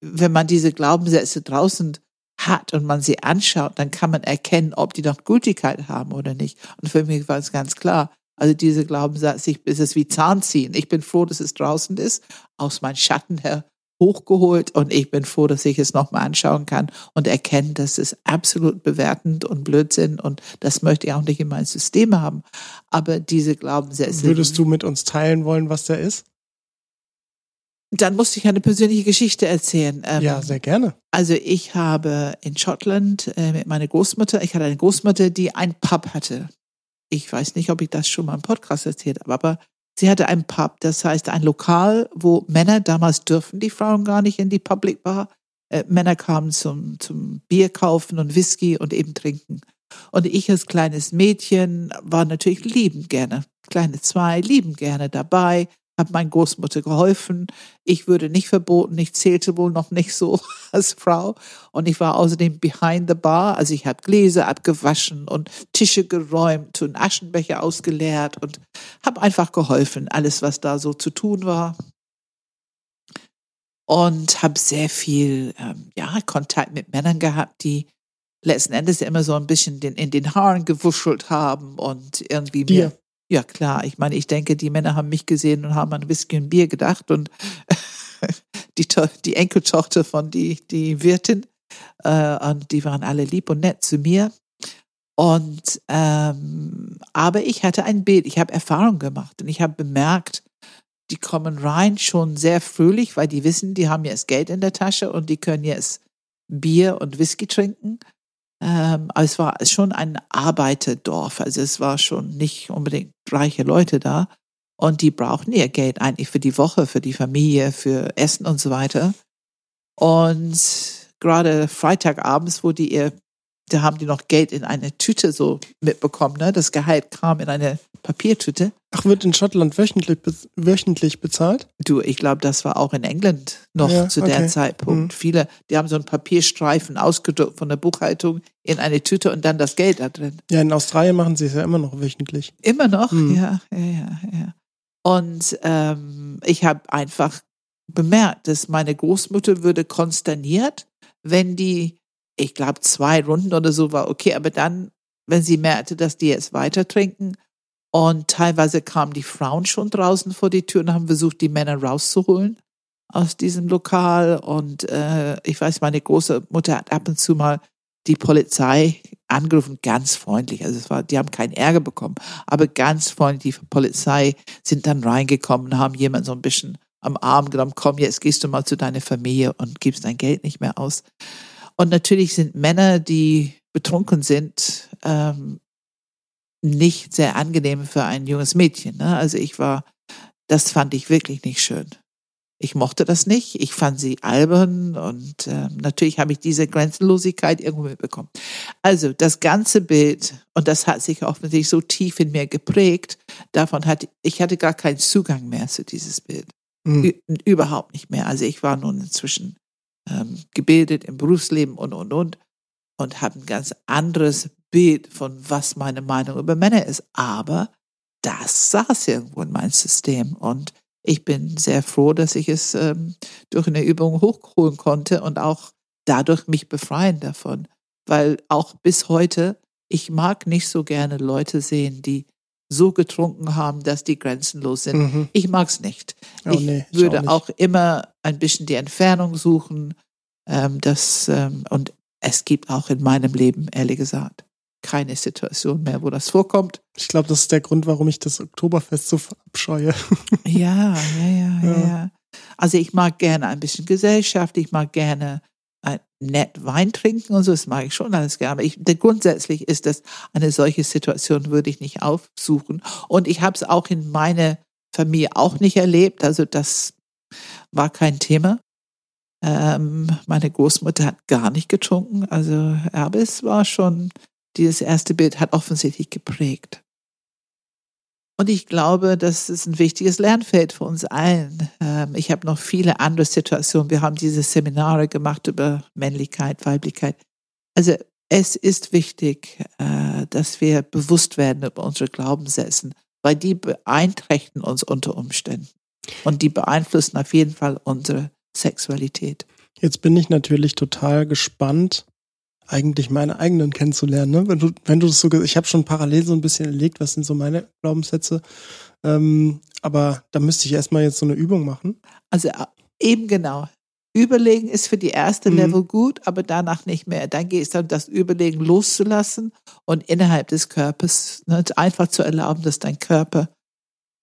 wenn man diese Glaubenssätze draußen hat und man sie anschaut, dann kann man erkennen, ob die noch Gültigkeit haben oder nicht. Und für mich war es ganz klar, also diese Glaubenssatz, ich, ist es wie Zahnziehen. Ich bin froh, dass es draußen ist, aus meinem Schatten her hochgeholt und ich bin froh, dass ich es nochmal anschauen kann und erkennen, dass es absolut bewertend und Blödsinn und das möchte ich auch nicht in mein System haben. Aber diese Glaubenssätze. Würdest du mit uns teilen wollen, was der ist? Dann musste ich eine persönliche Geschichte erzählen. Ähm, ja, sehr gerne. Also ich habe in Schottland äh, mit meiner Großmutter, ich hatte eine Großmutter, die ein Pub hatte. Ich weiß nicht, ob ich das schon mal im Podcast erzählt habe, aber Sie hatte ein Pub, das heißt ein Lokal, wo Männer, damals dürfen die Frauen gar nicht in die Public Bar, äh, Männer kamen zum, zum Bier kaufen und Whisky und eben trinken. Und ich als kleines Mädchen war natürlich liebend gerne, kleine zwei, liebend gerne dabei, habe meiner Großmutter geholfen. Ich würde nicht verboten, ich zählte wohl noch nicht so als Frau. Und ich war außerdem behind the bar, also ich habe Gläser abgewaschen und Tische geräumt und Aschenbecher ausgeleert und habe einfach geholfen, alles, was da so zu tun war. Und habe sehr viel ähm, ja, Kontakt mit Männern gehabt, die letzten Endes immer so ein bisschen den, in den Haaren gewuschelt haben und irgendwie Dir. mir ja, klar. Ich meine, ich denke, die Männer haben mich gesehen und haben an Whisky und Bier gedacht und die, die Enkeltochter von die, die Wirtin, äh, und die waren alle lieb und nett zu mir. Und, ähm, aber ich hatte ein Bild, ich habe Erfahrung gemacht und ich habe bemerkt, die kommen rein schon sehr fröhlich, weil die wissen, die haben jetzt Geld in der Tasche und die können jetzt Bier und Whisky trinken. Ähm, aber es war schon ein Arbeiterdorf. Also es war schon nicht unbedingt reiche Leute da. Und die brauchten ihr Geld eigentlich für die Woche, für die Familie, für Essen und so weiter. Und gerade Freitagabends, wo die ihr da haben die noch Geld in eine Tüte so mitbekommen. Ne? Das Gehalt kam in eine Papiertüte. Ach, wird in Schottland wöchentlich, wöchentlich bezahlt? Du, ich glaube, das war auch in England noch ja, zu der Zeitpunkt. Mhm. Viele, die haben so einen Papierstreifen ausgedruckt von der Buchhaltung in eine Tüte und dann das Geld da drin. Ja, in Australien machen sie es ja immer noch wöchentlich. Immer noch, mhm. ja, ja, ja, ja. Und ähm, ich habe einfach bemerkt, dass meine Großmutter würde konsterniert, wenn die ich glaube, zwei Runden oder so war okay, aber dann, wenn sie merkte, dass die jetzt weiter trinken und teilweise kamen die Frauen schon draußen vor die Tür und haben versucht, die Männer rauszuholen aus diesem Lokal und äh, ich weiß, meine große Mutter hat ab und zu mal die Polizei angerufen, ganz freundlich. Also es war, die haben keinen Ärger bekommen, aber ganz freundlich. Die Polizei sind dann reingekommen, haben jemand so ein bisschen am Arm genommen, komm, jetzt gehst du mal zu deiner Familie und gibst dein Geld nicht mehr aus. Und natürlich sind Männer, die betrunken sind, ähm, nicht sehr angenehm für ein junges Mädchen. Ne? Also ich war, das fand ich wirklich nicht schön. Ich mochte das nicht. Ich fand sie albern und äh, natürlich habe ich diese Grenzenlosigkeit irgendwo mitbekommen. Also das ganze Bild und das hat sich offensichtlich so tief in mir geprägt. Davon hatte ich hatte gar keinen Zugang mehr zu dieses Bild. Mhm. Überhaupt nicht mehr. Also ich war nun inzwischen ähm, gebildet im Berufsleben und, und, und. Und habe ein ganz anderes Bild von, was meine Meinung über Männer ist. Aber das saß irgendwo in meinem System. Und ich bin sehr froh, dass ich es ähm, durch eine Übung hochholen konnte und auch dadurch mich befreien davon. Weil auch bis heute, ich mag nicht so gerne Leute sehen, die so getrunken haben, dass die grenzenlos sind. Mhm. Ich mag's nicht. Oh, ich nee, würde auch, auch, immer ein bisschen die Entfernung suchen. Ähm, das, ähm, und es gibt auch in meinem Leben, ehrlich gesagt, keine Situation mehr, wo das vorkommt. Ich glaube, das ist der Grund, warum ich das Oktoberfest so verabscheue. ja, ja, ja, ja, ja. Also ich mag gerne ein bisschen Gesellschaft, ich mag gerne nett Wein trinken und so, das mag ich schon alles gerne. Aber ich, grundsätzlich ist das eine solche Situation, würde ich nicht aufsuchen. Und ich habe es auch in meiner Familie auch nicht erlebt. Also das war kein Thema. Ähm, meine Großmutter hat gar nicht getrunken. Also, aber es war schon, dieses erste Bild hat offensichtlich geprägt. Und ich glaube, das ist ein wichtiges Lernfeld für uns allen. Ähm, ich habe noch viele andere Situationen. Wir haben diese Seminare gemacht über Männlichkeit, Weiblichkeit. Also es ist wichtig, äh, dass wir bewusst werden über unsere Glaubenssätze, weil die beeinträchtigen uns unter Umständen. Und die beeinflussen auf jeden Fall unsere Sexualität. Jetzt bin ich natürlich total gespannt, eigentlich meine eigenen kennenzulernen. Ne? Wenn du, wenn du das so, ich habe schon parallel so ein bisschen erlegt, was sind so meine Glaubenssätze. Ähm, aber da müsste ich erstmal jetzt so eine Übung machen. Also äh, eben genau. Überlegen ist für die erste mhm. Level gut, aber danach nicht mehr. Dann geht es darum, das Überlegen loszulassen und innerhalb des Körpers ne, einfach zu erlauben, dass dein Körper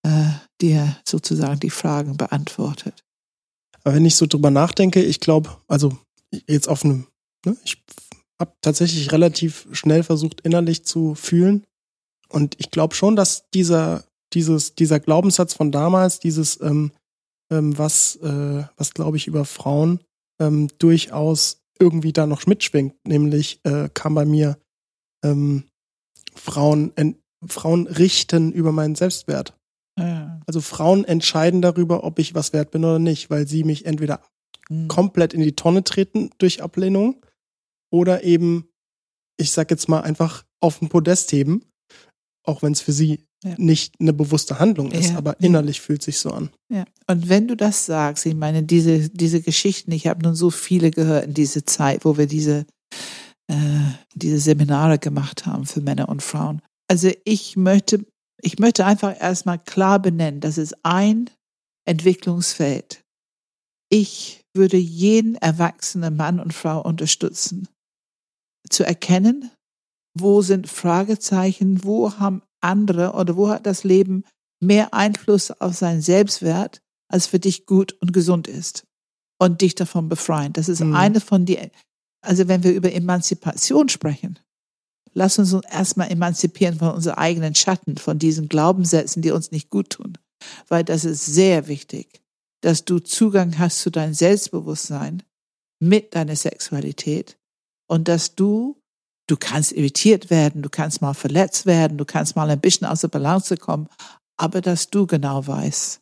äh, dir sozusagen die Fragen beantwortet. Aber wenn ich so drüber nachdenke, ich glaube, also jetzt auf einem, ne, ich habe tatsächlich relativ schnell versucht, innerlich zu fühlen. Und ich glaube schon, dass dieser, dieses, dieser Glaubenssatz von damals, dieses, ähm, ähm, was, äh, was glaube ich über Frauen ähm, durchaus irgendwie da noch mitschwingt, nämlich äh, kam bei mir ähm, Frauen, en, Frauen richten über meinen Selbstwert. Ja. Also Frauen entscheiden darüber, ob ich was wert bin oder nicht, weil sie mich entweder mhm. komplett in die Tonne treten durch Ablehnung oder eben, ich sag jetzt mal, einfach auf den Podest heben, auch wenn es für sie ja. nicht eine bewusste Handlung ist, ja. aber innerlich fühlt sich so an. Ja. Und wenn du das sagst, ich meine, diese, diese Geschichten, ich habe nun so viele gehört in dieser Zeit, wo wir diese, äh, diese Seminare gemacht haben für Männer und Frauen. Also ich möchte, ich möchte einfach erstmal klar benennen, das ist ein Entwicklungsfeld. Ich würde jeden erwachsenen Mann und Frau unterstützen, zu erkennen, wo sind Fragezeichen, wo haben andere oder wo hat das Leben mehr Einfluss auf seinen Selbstwert, als für dich gut und gesund ist und dich davon befreien. Das ist mhm. eine von die, also wenn wir über Emanzipation sprechen, lass uns erstmal emanzipieren von unseren eigenen Schatten, von diesen Glaubenssätzen, die uns nicht gut tun, weil das ist sehr wichtig, dass du Zugang hast zu deinem Selbstbewusstsein mit deiner Sexualität und dass du du kannst irritiert werden, du kannst mal verletzt werden, du kannst mal ein bisschen aus der Balance kommen, aber dass du genau weißt,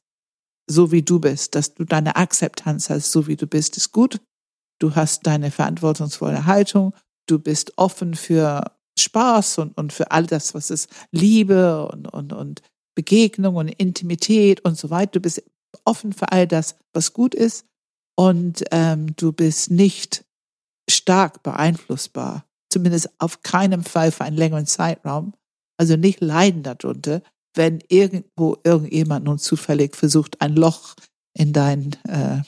so wie du bist, dass du deine Akzeptanz hast, so wie du bist, ist gut. Du hast deine verantwortungsvolle Haltung, du bist offen für Spaß und, und für all das, was ist Liebe und, und, und Begegnung und Intimität und so weiter. Du bist offen für all das, was gut ist und ähm, du bist nicht stark beeinflussbar, zumindest auf keinen Fall für einen längeren Zeitraum, also nicht leiden darunter, wenn irgendwo irgendjemand nun zufällig versucht, ein Loch in deine äh,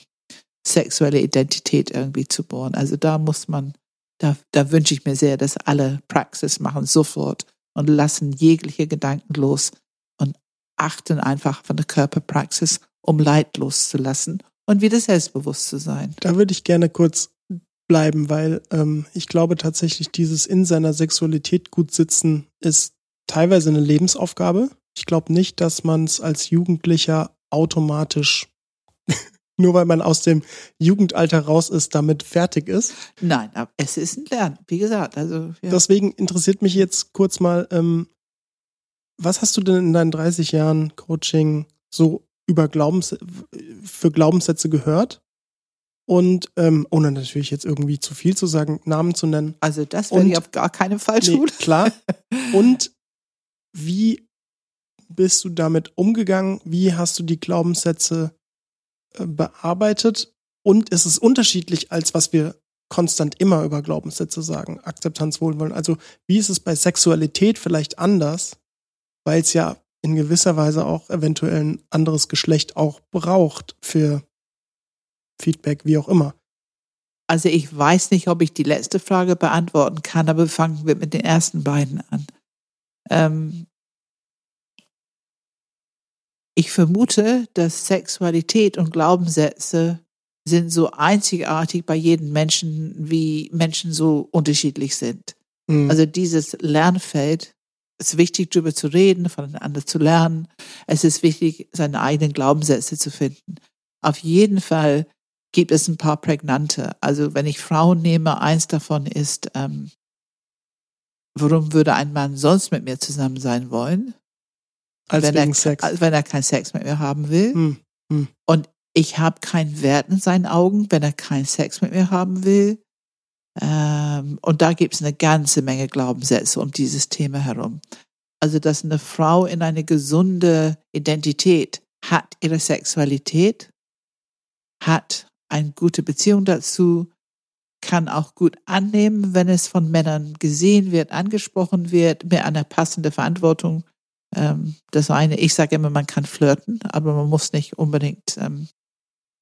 sexuelle Identität irgendwie zu bohren. Also da muss man, da, da wünsche ich mir sehr, dass alle Praxis machen sofort und lassen jegliche Gedanken los und achten einfach von der Körperpraxis, um Leid loszulassen und wieder selbstbewusst zu sein. Da würde ich gerne kurz bleiben, weil ähm, ich glaube tatsächlich, dieses in seiner Sexualität gut sitzen ist teilweise eine Lebensaufgabe. Ich glaube nicht, dass man es als Jugendlicher automatisch, nur weil man aus dem Jugendalter raus ist, damit fertig ist. Nein, aber es ist ein Lernen, wie gesagt. Also, ja. Deswegen interessiert mich jetzt kurz mal, ähm, was hast du denn in deinen 30 Jahren Coaching so über Glaubens für Glaubenssätze gehört? Und ähm, ohne natürlich jetzt irgendwie zu viel zu sagen, Namen zu nennen. Also das werde ich auf gar keinen Fall tun. Nee, klar. Und wie bist du damit umgegangen? Wie hast du die Glaubenssätze äh, bearbeitet? Und ist es unterschiedlich, als was wir konstant immer über Glaubenssätze sagen? Akzeptanz, Wohlwollen. Also, wie ist es bei Sexualität vielleicht anders? Weil es ja in gewisser Weise auch eventuell ein anderes Geschlecht auch braucht für Feedback, wie auch immer. Also ich weiß nicht, ob ich die letzte Frage beantworten kann, aber fangen wir mit den ersten beiden an. Ähm, ich vermute, dass Sexualität und Glaubenssätze sind so einzigartig bei jedem Menschen, wie Menschen so unterschiedlich sind. Mhm. Also dieses Lernfeld es ist wichtig, darüber zu reden, voneinander zu lernen. Es ist wichtig, seine eigenen Glaubenssätze zu finden. Auf jeden Fall gibt es ein paar prägnante. Also wenn ich Frauen nehme, eins davon ist, ähm, warum würde ein Mann sonst mit mir zusammen sein wollen? Als wenn er, Sex. Wenn er keinen Sex mit mir haben will. Hm, hm. Und ich habe keinen Wert in seinen Augen, wenn er keinen Sex mit mir haben will. Ähm, und da gibt es eine ganze Menge Glaubenssätze um dieses Thema herum. Also, dass eine Frau in eine gesunde Identität hat ihre Sexualität, hat eine gute Beziehung dazu, kann auch gut annehmen, wenn es von Männern gesehen wird, angesprochen wird, mit einer passenden Verantwortung ähm, das eine, ich sage immer, man kann flirten, aber man muss nicht unbedingt ähm,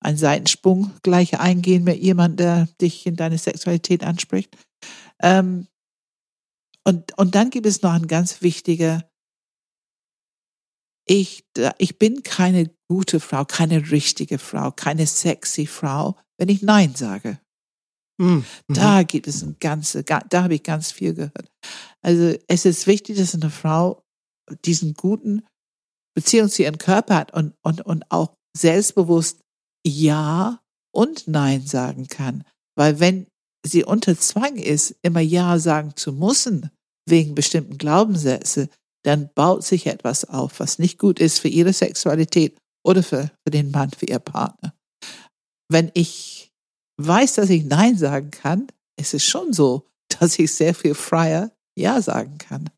einen Seitensprung gleich eingehen mit jemandem, der dich in deine Sexualität anspricht. Ähm, und, und dann gibt es noch ein ganz wichtiger, ich, ich bin keine gute Frau, keine richtige Frau, keine sexy Frau, wenn ich Nein sage. Mhm. Da gibt es ein ganze, da habe ich ganz viel gehört. Also es ist wichtig, dass eine Frau diesen guten Beziehung zu ihrem Körper hat und, und, und auch selbstbewusst Ja und Nein sagen kann. Weil wenn sie unter Zwang ist, immer Ja sagen zu müssen, wegen bestimmten Glaubenssätze, dann baut sich etwas auf, was nicht gut ist für ihre Sexualität oder für, für den Mann, für ihr Partner. Wenn ich weiß, dass ich Nein sagen kann, ist es schon so, dass ich sehr viel freier Ja sagen kann.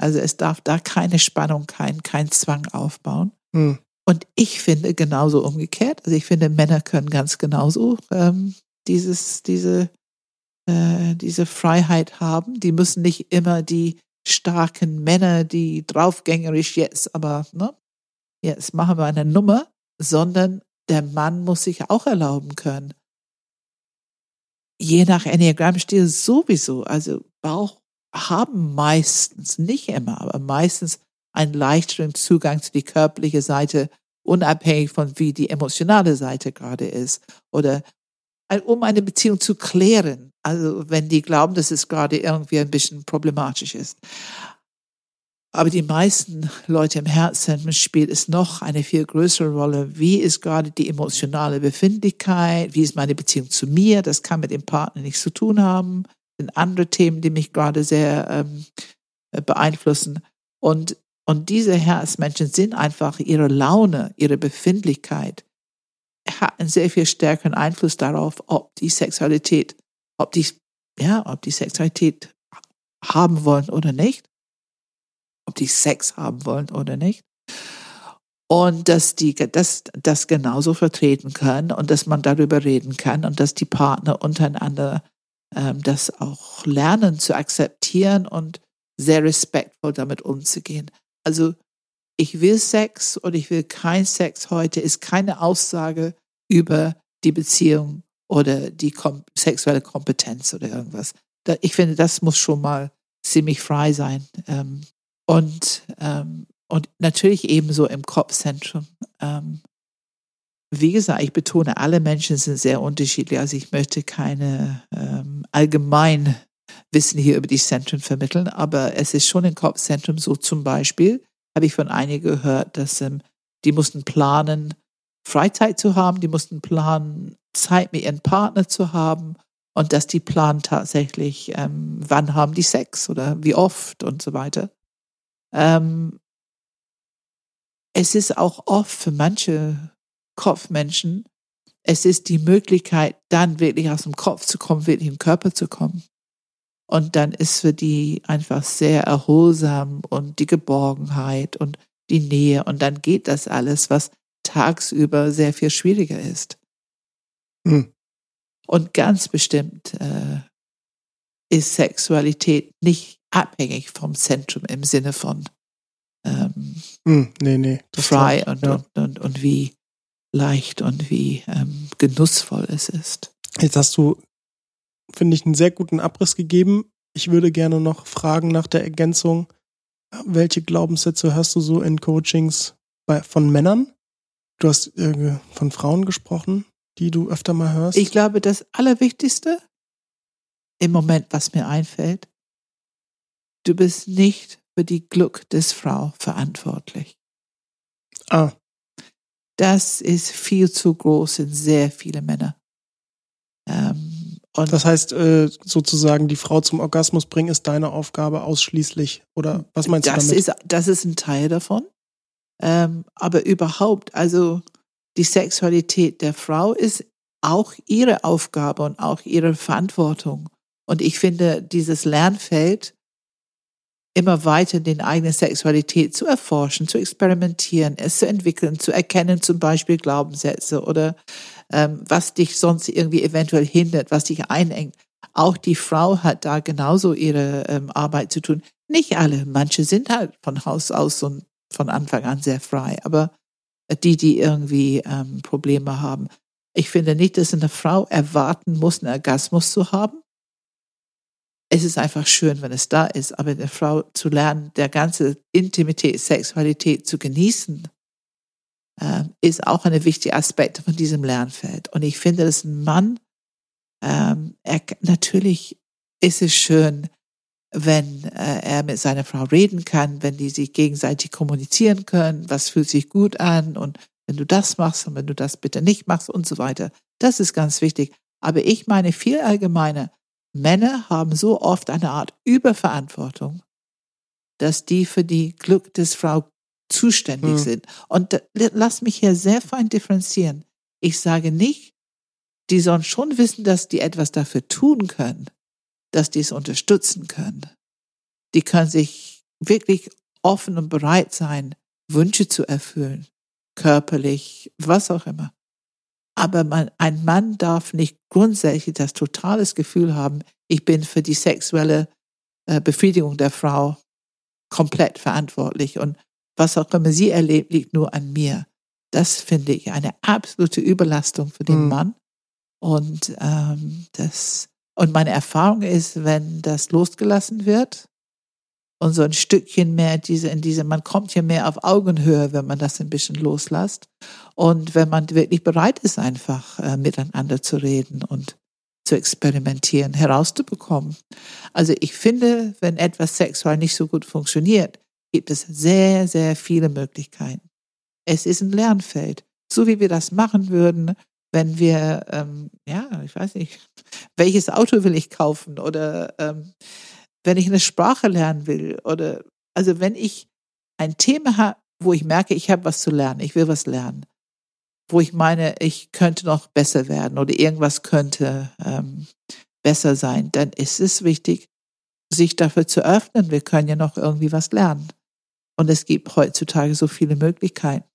Also es darf da keine Spannung, kein, kein Zwang aufbauen. Hm. Und ich finde genauso umgekehrt. Also ich finde, Männer können ganz genauso ähm, dieses, diese, äh, diese Freiheit haben. Die müssen nicht immer die starken Männer, die draufgängerisch jetzt, aber ne, jetzt machen wir eine Nummer, sondern der Mann muss sich auch erlauben können. Je nach Enneagrammstil sowieso. Also Bauch haben meistens, nicht immer, aber meistens einen leichteren Zugang zu die körperliche Seite, unabhängig von wie die emotionale Seite gerade ist. Oder um eine Beziehung zu klären. Also wenn die glauben, dass es gerade irgendwie ein bisschen problematisch ist. Aber die meisten Leute im Herzen spielt es noch eine viel größere Rolle. Wie ist gerade die emotionale Befindlichkeit? Wie ist meine Beziehung zu mir? Das kann mit dem Partner nichts zu tun haben. sind andere Themen, die mich gerade sehr ähm, beeinflussen. Und, und diese Herzmenschen sind einfach ihre Laune, ihre Befindlichkeit hat einen sehr viel stärkeren Einfluss darauf, ob die Sexualität, ob die, ja, ob die Sexualität haben wollen oder nicht, ob die Sex haben wollen oder nicht und dass die das, das genauso vertreten können und dass man darüber reden kann und dass die Partner untereinander ähm, das auch lernen zu akzeptieren und sehr respektvoll damit umzugehen. Also ich will Sex und ich will kein Sex heute ist keine Aussage über die Beziehung oder die kom sexuelle Kompetenz oder irgendwas. Da, ich finde, das muss schon mal ziemlich frei sein. Ähm, und ähm, und natürlich ebenso im Kopfzentrum. Ähm, wie gesagt, ich betone, alle Menschen sind sehr unterschiedlich. Also ich möchte keine ähm, allgemein Wissen hier über die Zentren vermitteln, aber es ist schon im Kopfzentrum so zum Beispiel, habe ich von einigen gehört, dass ähm, die mussten planen, Freizeit zu haben, die mussten planen, Zeit mit ihrem Partner zu haben und dass die planen tatsächlich, ähm, wann haben die Sex oder wie oft und so weiter. Ähm, es ist auch oft für manche Kopfmenschen, es ist die Möglichkeit, dann wirklich aus dem Kopf zu kommen, wirklich im Körper zu kommen. Und dann ist für die einfach sehr erholsam und die Geborgenheit und die Nähe. Und dann geht das alles, was tagsüber sehr viel schwieriger ist. Hm. Und ganz bestimmt äh, ist Sexualität nicht abhängig vom Zentrum im Sinne von ähm, hm, nee, nee, frei und, ja. und, und, und, wie leicht und wie ähm, genussvoll es ist. Jetzt hast du, finde ich, einen sehr guten Abriss gegeben. Ich würde gerne noch fragen nach der Ergänzung, welche Glaubenssätze hörst du so in Coachings bei, von Männern? Du hast äh, von Frauen gesprochen, die du öfter mal hörst. Ich glaube, das Allerwichtigste im Moment, was mir einfällt, du bist nicht für die Glück des Frau verantwortlich. Ah. Das ist viel zu groß in sehr viele Männer. Ähm, und das heißt, äh, sozusagen die Frau zum Orgasmus bringen ist deine Aufgabe ausschließlich. Oder was meinst das du damit? Ist, das ist ein Teil davon. Ähm, aber überhaupt, also die Sexualität der Frau ist auch ihre Aufgabe und auch ihre Verantwortung. Und ich finde, dieses Lernfeld immer weiter den eigenen Sexualität zu erforschen, zu experimentieren, es zu entwickeln, zu erkennen, zum Beispiel Glaubenssätze oder ähm, was dich sonst irgendwie eventuell hindert, was dich einengt. Auch die Frau hat da genauso ihre ähm, Arbeit zu tun. Nicht alle, manche sind halt von Haus aus und von Anfang an sehr frei, aber die, die irgendwie ähm, Probleme haben. Ich finde nicht, dass eine Frau erwarten muss, einen Orgasmus zu haben es ist einfach schön, wenn es da ist, aber eine Frau zu lernen, der ganze Intimität, Sexualität zu genießen, äh, ist auch ein wichtiger Aspekt von diesem Lernfeld. Und ich finde, dass ein Mann, ähm, er, natürlich ist es schön, wenn äh, er mit seiner Frau reden kann, wenn die sich gegenseitig kommunizieren können, was fühlt sich gut an und wenn du das machst und wenn du das bitte nicht machst und so weiter. Das ist ganz wichtig. Aber ich meine viel allgemeiner, Männer haben so oft eine Art Überverantwortung, dass die für die Glück des Frau zuständig hm. sind. Und lass mich hier sehr fein differenzieren. Ich sage nicht, die sollen schon wissen, dass die etwas dafür tun können, dass die es unterstützen können. Die können sich wirklich offen und bereit sein, Wünsche zu erfüllen, körperlich, was auch immer. Aber man, ein Mann darf nicht grundsätzlich das totales Gefühl haben, ich bin für die sexuelle äh, Befriedigung der Frau komplett verantwortlich und was auch immer sie erlebt, liegt nur an mir. Das finde ich eine absolute Überlastung für den mhm. Mann. Und ähm, das und meine Erfahrung ist, wenn das losgelassen wird, und so ein Stückchen mehr diese, in diese, man kommt hier mehr auf Augenhöhe, wenn man das ein bisschen loslässt. Und wenn man wirklich bereit ist, einfach äh, miteinander zu reden und zu experimentieren, herauszubekommen. Also ich finde, wenn etwas sexuell nicht so gut funktioniert, gibt es sehr, sehr viele Möglichkeiten. Es ist ein Lernfeld. So wie wir das machen würden, wenn wir, ähm, ja, ich weiß nicht, welches Auto will ich kaufen oder ähm, wenn ich eine Sprache lernen will oder also wenn ich ein Thema habe, wo ich merke, ich habe was zu lernen, ich will was lernen, wo ich meine, ich könnte noch besser werden oder irgendwas könnte ähm, besser sein, dann ist es wichtig, sich dafür zu öffnen. Wir können ja noch irgendwie was lernen. Und es gibt heutzutage so viele Möglichkeiten.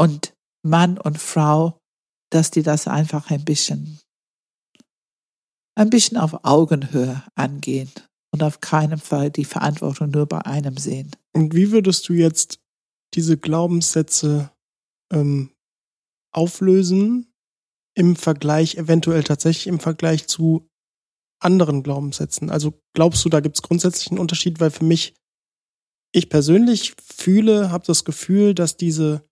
Und Mann und Frau, dass die das einfach ein bisschen, ein bisschen auf Augenhöhe angehen und auf keinen Fall die Verantwortung nur bei einem sehen. Und wie würdest du jetzt diese Glaubenssätze ähm, auflösen im Vergleich, eventuell tatsächlich im Vergleich zu anderen Glaubenssätzen? Also glaubst du, da gibt es grundsätzlich einen Unterschied? Weil für mich, ich persönlich fühle, habe das Gefühl, dass diese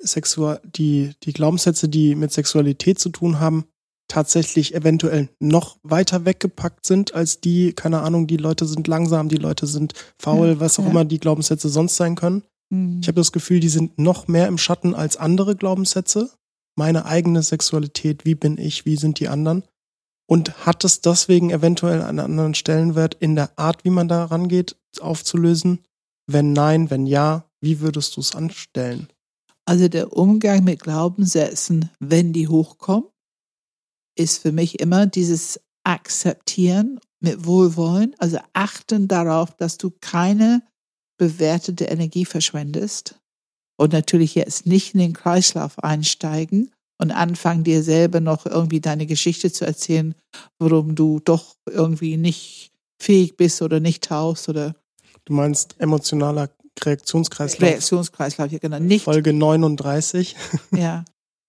Sexual, die, die Glaubenssätze, die mit Sexualität zu tun haben, tatsächlich eventuell noch weiter weggepackt sind als die, keine Ahnung, die Leute sind langsam, die Leute sind faul, ja, was auch ja. immer die Glaubenssätze sonst sein können. Mhm. Ich habe das Gefühl, die sind noch mehr im Schatten als andere Glaubenssätze. Meine eigene Sexualität, wie bin ich, wie sind die anderen? Und hat es deswegen eventuell einen anderen Stellenwert in der Art, wie man da rangeht, aufzulösen? Wenn nein, wenn ja, wie würdest du es anstellen? Also der Umgang mit Glaubenssätzen, wenn die hochkommen, ist für mich immer dieses Akzeptieren mit Wohlwollen, also achten darauf, dass du keine bewertete Energie verschwendest und natürlich jetzt nicht in den Kreislauf einsteigen und anfangen dir selber noch irgendwie deine Geschichte zu erzählen, warum du doch irgendwie nicht fähig bist oder nicht tauchst oder Du meinst emotionaler Reaktionskreislauf. Reaktionskreislauf, ja genau. Nicht, Folge 39. ja.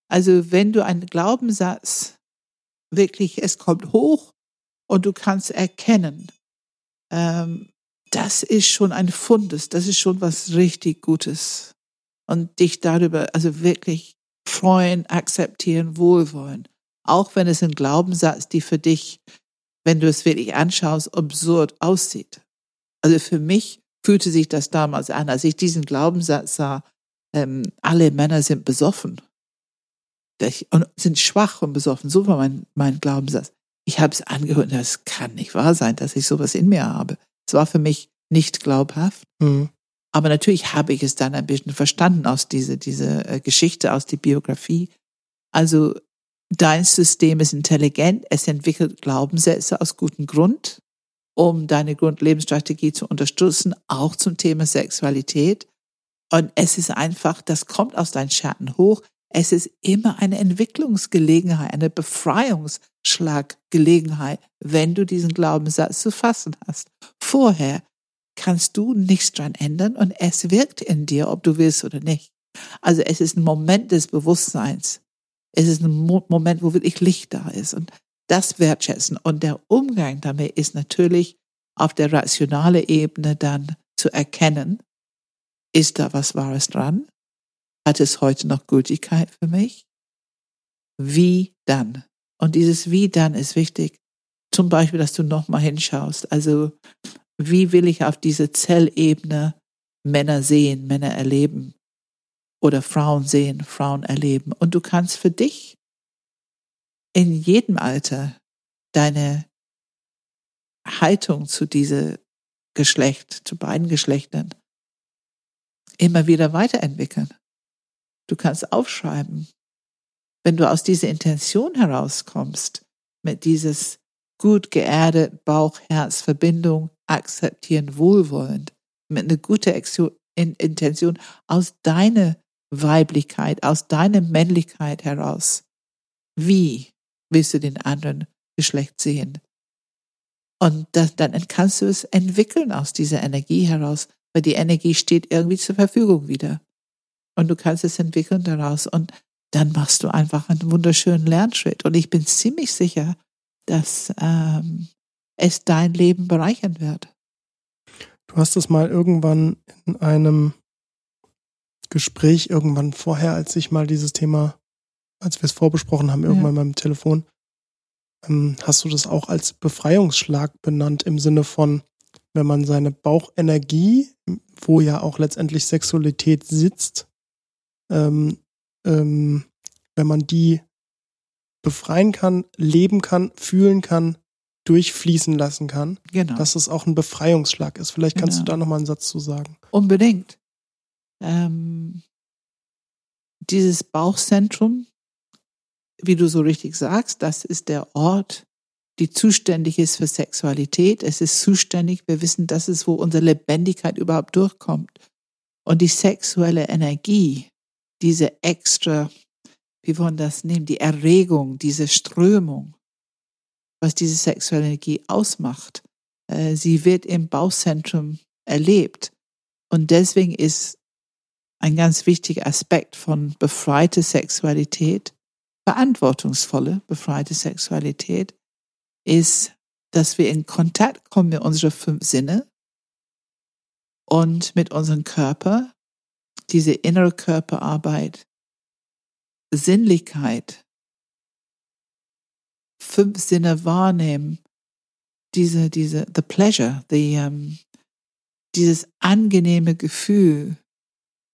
Also wenn du einen Glaubenssatz wirklich, es kommt hoch und du kannst erkennen, ähm, das ist schon ein Fundes, das ist schon was richtig Gutes. Und dich darüber, also wirklich freuen, akzeptieren, wohlwollen. Auch wenn es ein Glaubenssatz, die für dich, wenn du es wirklich anschaust, absurd aussieht. Also für mich fühlte sich das damals an, als ich diesen Glaubenssatz sah, ähm, alle Männer sind besoffen und sind schwach und besoffen. So war mein, mein Glaubenssatz. Ich habe es angehört, das kann nicht wahr sein, dass ich sowas in mir habe. Es war für mich nicht glaubhaft. Mhm. Aber natürlich habe ich es dann ein bisschen verstanden aus dieser diese äh, Geschichte, aus der Biografie. Also dein System ist intelligent, es entwickelt Glaubenssätze aus gutem Grund um deine Grundlebensstrategie zu unterstützen, auch zum Thema Sexualität. Und es ist einfach, das kommt aus deinen Schatten hoch. Es ist immer eine Entwicklungsgelegenheit, eine Befreiungsschlaggelegenheit, wenn du diesen Glaubenssatz zu fassen hast. Vorher kannst du nichts dran ändern und es wirkt in dir, ob du willst oder nicht. Also es ist ein Moment des Bewusstseins. Es ist ein Moment, wo wirklich Licht da ist. Und das wertschätzen. Und der Umgang damit ist natürlich auf der rationalen Ebene dann zu erkennen, ist da was Wahres dran? Hat es heute noch Gültigkeit für mich? Wie dann? Und dieses Wie dann ist wichtig. Zum Beispiel, dass du nochmal hinschaust. Also, wie will ich auf diese Zellebene Männer sehen, Männer erleben? Oder Frauen sehen, Frauen erleben? Und du kannst für dich in jedem Alter deine Haltung zu diesem Geschlecht, zu beiden Geschlechtern, immer wieder weiterentwickeln. Du kannst aufschreiben, wenn du aus dieser Intention herauskommst, mit dieses gut geerdet Bauch-Herz-Verbindung, akzeptieren, wohlwollend, mit einer guten Intention aus deiner Weiblichkeit, aus deiner Männlichkeit heraus. Wie willst du den anderen Geschlecht sehen. Und das, dann kannst du es entwickeln aus dieser Energie heraus, weil die Energie steht irgendwie zur Verfügung wieder. Und du kannst es entwickeln daraus und dann machst du einfach einen wunderschönen Lernschritt. Und ich bin ziemlich sicher, dass ähm, es dein Leben bereichern wird. Du hast es mal irgendwann in einem Gespräch, irgendwann vorher, als ich mal dieses Thema als wir es vorbesprochen haben, irgendwann ja. mal im Telefon, ähm, hast du das auch als Befreiungsschlag benannt im Sinne von, wenn man seine Bauchenergie, wo ja auch letztendlich Sexualität sitzt, ähm, ähm, wenn man die befreien kann, leben kann, fühlen kann, durchfließen lassen kann, Genau. dass es auch ein Befreiungsschlag ist. Vielleicht kannst Genau. du da nochmal einen Satz zu sagen. Unbedingt. Ähm, dieses Bauchzentrum, wie du so richtig sagst, das ist der Ort, die zuständig ist für Sexualität. Es ist zuständig, wir wissen, das ist, wo unsere Lebendigkeit überhaupt durchkommt. Und die sexuelle Energie, diese extra, wie wollen das nehmen, die Erregung, diese Strömung, was diese sexuelle Energie ausmacht, äh, sie wird im Bauchzentrum erlebt. Und deswegen ist ein ganz wichtiger Aspekt von befreite Sexualität, verantwortungsvolle befreite Sexualität, ist, dass wir in Kontakt kommen mit unseren fünf Sinne und mit unserem Körper, diese innere Körperarbeit, Sinnlichkeit, fünf Sinne wahrnehmen, diese, diese, the pleasure, the, um, dieses angenehme Gefühl,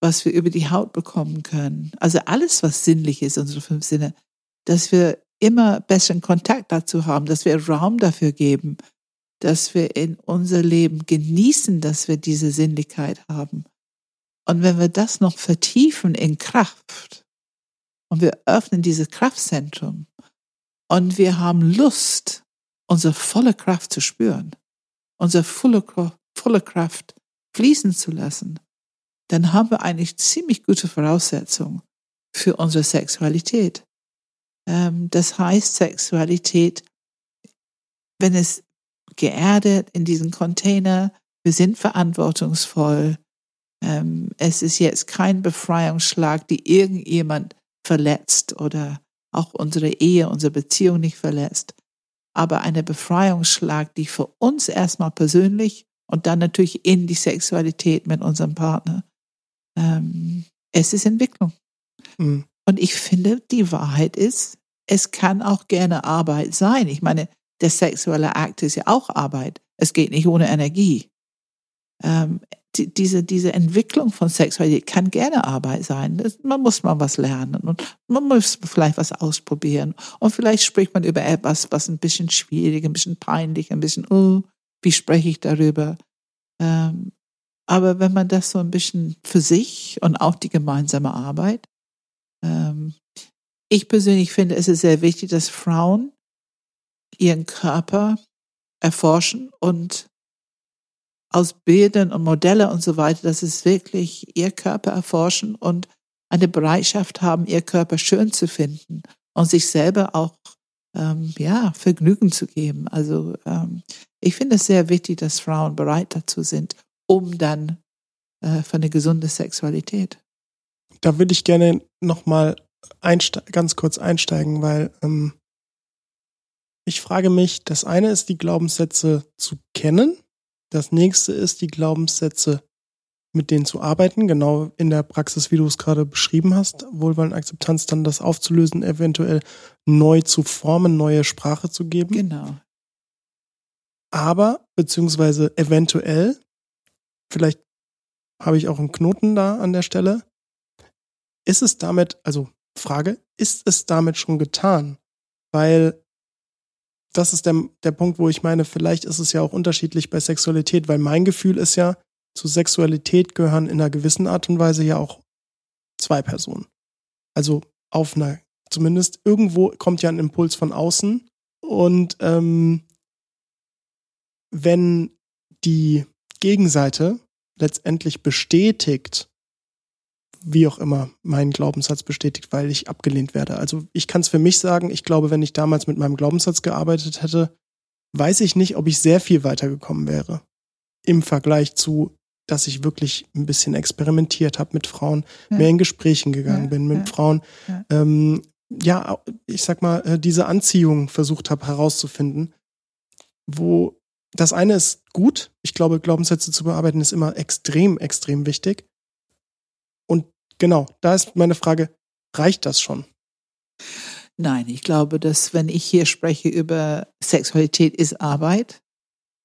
was wir über die Haut bekommen können. Also alles, was sinnlich ist, unsere fünf Sinne, dass wir immer besseren Kontakt dazu haben, dass wir Raum dafür geben, dass wir in unser Leben genießen, dass wir diese Sinnlichkeit haben. Und wenn wir das noch vertiefen in Kraft und wir öffnen dieses Kraftzentrum und wir haben Lust, unsere volle Kraft zu spüren, unsere volle, volle Kraft fließen zu lassen, dann haben wir eigentlich ziemlich gute Voraussetzungen für unsere Sexualität. Ähm, das heißt, Sexualität, wenn es geerdet in diesen Container, wir sind verantwortungsvoll, ähm, es ist jetzt kein Befreiungsschlag, die irgendjemand verletzt oder auch unsere Ehe, unsere Beziehung nicht verletzt, aber eine Befreiungsschlag, die für uns erstmal persönlich und dann natürlich in die Sexualität mit unserem Partner. Ähm, es ist Entwicklung. Mhm. Und ich finde, die Wahrheit ist, es kann auch gerne Arbeit sein. Ich meine, der sexuelle Akt ist ja auch Arbeit. Es geht nicht ohne Energie. Ähm, die, diese, diese Entwicklung von Sexualität kann gerne Arbeit sein. Das, man muss mal was lernen und man muss vielleicht was ausprobieren. Und vielleicht spricht man über etwas, was ein bisschen schwierig, ein bisschen peinlich, ein bisschen, oh, wie spreche ich darüber? Ähm, aber wenn man das so ein bisschen für sich und auch die gemeinsame Arbeit, ähm, ich persönlich finde, es ist sehr wichtig, dass Frauen ihren Körper erforschen und aus Bildern und Modelle und so weiter, dass es wirklich ihr Körper erforschen und eine Bereitschaft haben, ihr Körper schön zu finden und sich selber auch ähm, ja Vergnügen zu geben. Also ähm, ich finde es sehr wichtig, dass Frauen bereit dazu sind, um dann äh, für eine gesunde Sexualität. Da würde ich gerne nochmal ganz kurz einsteigen, weil ähm, ich frage mich, das eine ist, die Glaubenssätze zu kennen. Das nächste ist, die Glaubenssätze mit denen zu arbeiten, genau in der Praxis, wie du es gerade beschrieben hast, Wohlwollen, Akzeptanz, dann das aufzulösen, eventuell neu zu formen, neue Sprache zu geben. Genau. Aber, beziehungsweise eventuell, vielleicht habe ich auch einen Knoten da an der Stelle, ist es damit, also Frage, ist es damit schon getan? Weil das ist der, der Punkt, wo ich meine, vielleicht ist es ja auch unterschiedlich bei Sexualität, weil mein Gefühl ist ja, zu Sexualität gehören in einer gewissen Art und Weise ja auch zwei Personen. Also auf einer, zumindest irgendwo kommt ja ein Impuls von außen und ähm, wenn die Gegenseite letztendlich bestätigt, wie auch immer, meinen Glaubenssatz bestätigt, weil ich abgelehnt werde. Also ich kann es für mich sagen, ich glaube, wenn ich damals mit meinem Glaubenssatz gearbeitet hätte, weiß ich nicht, ob ich sehr viel weitergekommen wäre. Im Vergleich zu, dass ich wirklich ein bisschen experimentiert habe mit Frauen, Ja. mehr in Gesprächen gegangen Ja, bin mit ja, Frauen. ja. Ähm, ja, ich sag mal, äh, diese Anziehung versucht habe herauszufinden, wo das eine ist gut. Ich glaube, Glaubenssätze zu bearbeiten ist immer extrem, extrem wichtig. Und genau, da ist meine Frage, reicht das schon? Nein, ich glaube, dass wenn ich hier spreche über Sexualität ist Arbeit,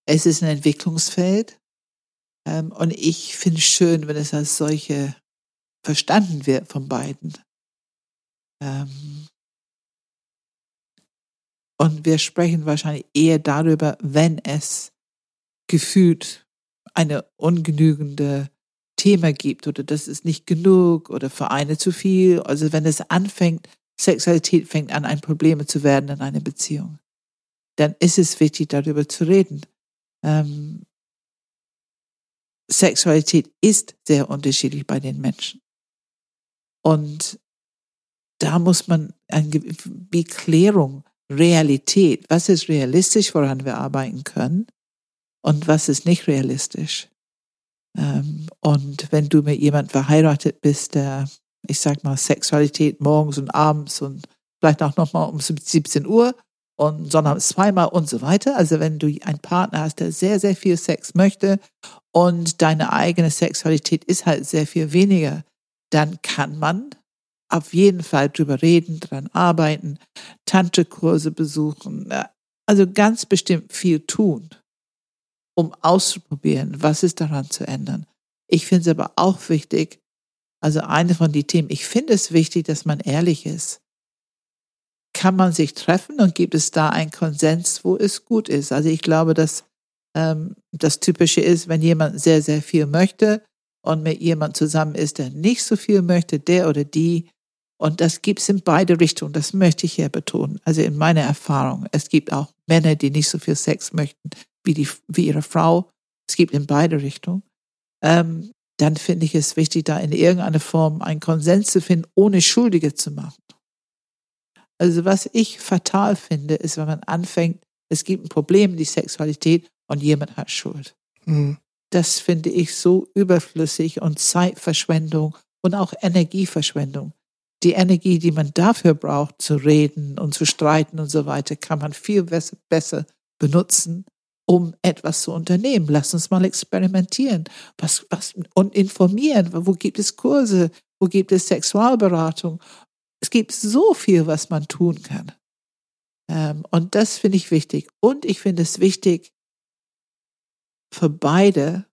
es ist ein Entwicklungsfeld ähm, und ich finde es schön, wenn es als solche verstanden wird von beiden. Ähm, und wir sprechen wahrscheinlich eher darüber, wenn es gefühlt eine ungenügende Thema gibt oder das ist nicht genug oder Vereine zu viel. Also wenn es anfängt, Sexualität fängt an, ein Problem zu werden in einer Beziehung, dann ist es wichtig, darüber zu reden. Ähm, Sexualität ist sehr unterschiedlich bei den Menschen. Und da muss man eine Beklärung, Realität, was ist realistisch, woran wir arbeiten können und was ist nicht realistisch. Ähm, und wenn du mit jemand verheiratet bist, der, ich sag mal, Sexualität morgens und abends und vielleicht auch nochmal um 17 Uhr und sondern zweimal und so weiter. Also wenn du einen Partner hast, der sehr, sehr viel Sex möchte und deine eigene Sexualität ist halt sehr viel weniger, dann kann man auf jeden Fall drüber reden, dran arbeiten, Tantekurse besuchen, äh, also ganz bestimmt viel tun um auszuprobieren, was ist daran zu ändern. Ich finde es aber auch wichtig, also eine von den Themen, ich finde es wichtig, dass man ehrlich ist. Kann man sich treffen und gibt es da einen Konsens, wo es gut ist? Also ich glaube, dass ähm, das Typische ist, wenn jemand sehr, sehr viel möchte und mit jemand zusammen ist, der nicht so viel möchte, der oder die. Und das gibt es in beide Richtungen, das möchte ich hier betonen. Also in meiner Erfahrung, es gibt auch Männer, die nicht so viel Sex möchten, wie, die, wie ihre Frau. Es gibt in beide Richtungen. Ähm, dann finde ich es wichtig, da in irgendeiner Form einen Konsens zu finden, ohne Schuldige zu machen. Also was ich fatal finde, ist, wenn man anfängt, es gibt ein Problem, die Sexualität und jemand hat Schuld. Mhm. Das finde ich so überflüssig und Zeitverschwendung und auch Energieverschwendung. Die Energie, die man dafür braucht, zu reden und zu streiten und so weiter, kann man viel besser benutzen, um etwas zu unternehmen. Lass uns mal experimentieren was, was, und informieren. Wo gibt es Kurse? Wo gibt es Sexualberatung? Es gibt so viel, was man tun kann. Ähm, und das finde ich wichtig. Und ich finde es wichtig für beide,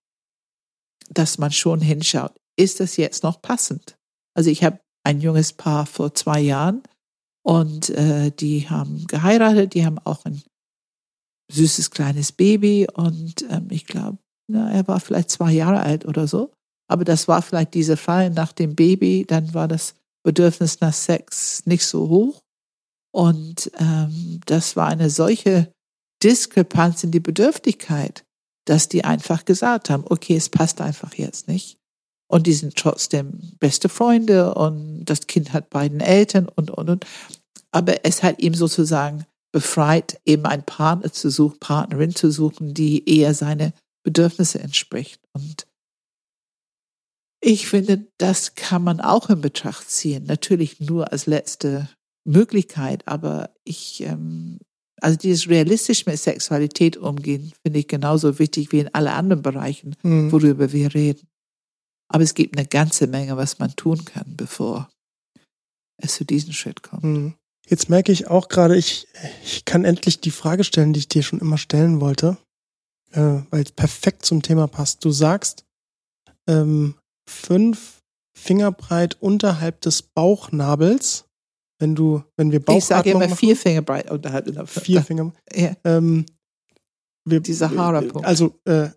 dass man schon hinschaut. Ist das jetzt noch passend? Also ich habe ein junges Paar vor zwei Jahren und äh, die haben geheiratet, die haben auch ein süßes kleines Baby und ähm, ich glaube, er war vielleicht zwei Jahre alt oder so. Aber das war vielleicht dieser Fall nach dem Baby, dann war das Bedürfnis nach Sex nicht so hoch. Und ähm, das war eine solche Diskrepanz in die Bedürftigkeit, dass die einfach gesagt haben, okay, es passt einfach jetzt nicht. Und die sind trotzdem beste Freunde und das Kind hat beiden Eltern und, und, und. Aber es hat ihm sozusagen befreit, eben einen Partner zu suchen, Partnerin zu suchen, die eher seine Bedürfnisse entspricht. Und ich finde, das kann man auch in Betracht ziehen. Natürlich nur als letzte Möglichkeit, aber ich, ähm, also dieses realistisch mit Sexualität umgehen, finde ich genauso wichtig wie in alle anderen Bereichen, mhm. worüber wir reden. Aber es gibt eine ganze Menge, was man tun kann, bevor es zu diesem Schritt kommt. Mhm. Jetzt merke ich auch gerade, ich, ich kann endlich die Frage stellen, die ich dir schon immer stellen wollte, äh, weil es perfekt zum Thema passt. Du sagst, ähm, fünf Finger breit unterhalb des Bauchnabels, wenn du, wenn wir Bauchatmung Ich sage immer machen, vier Finger breit unterhalb. Vier Finger. Ja. Ähm, wir, Dieser Haarpunkt. Also äh,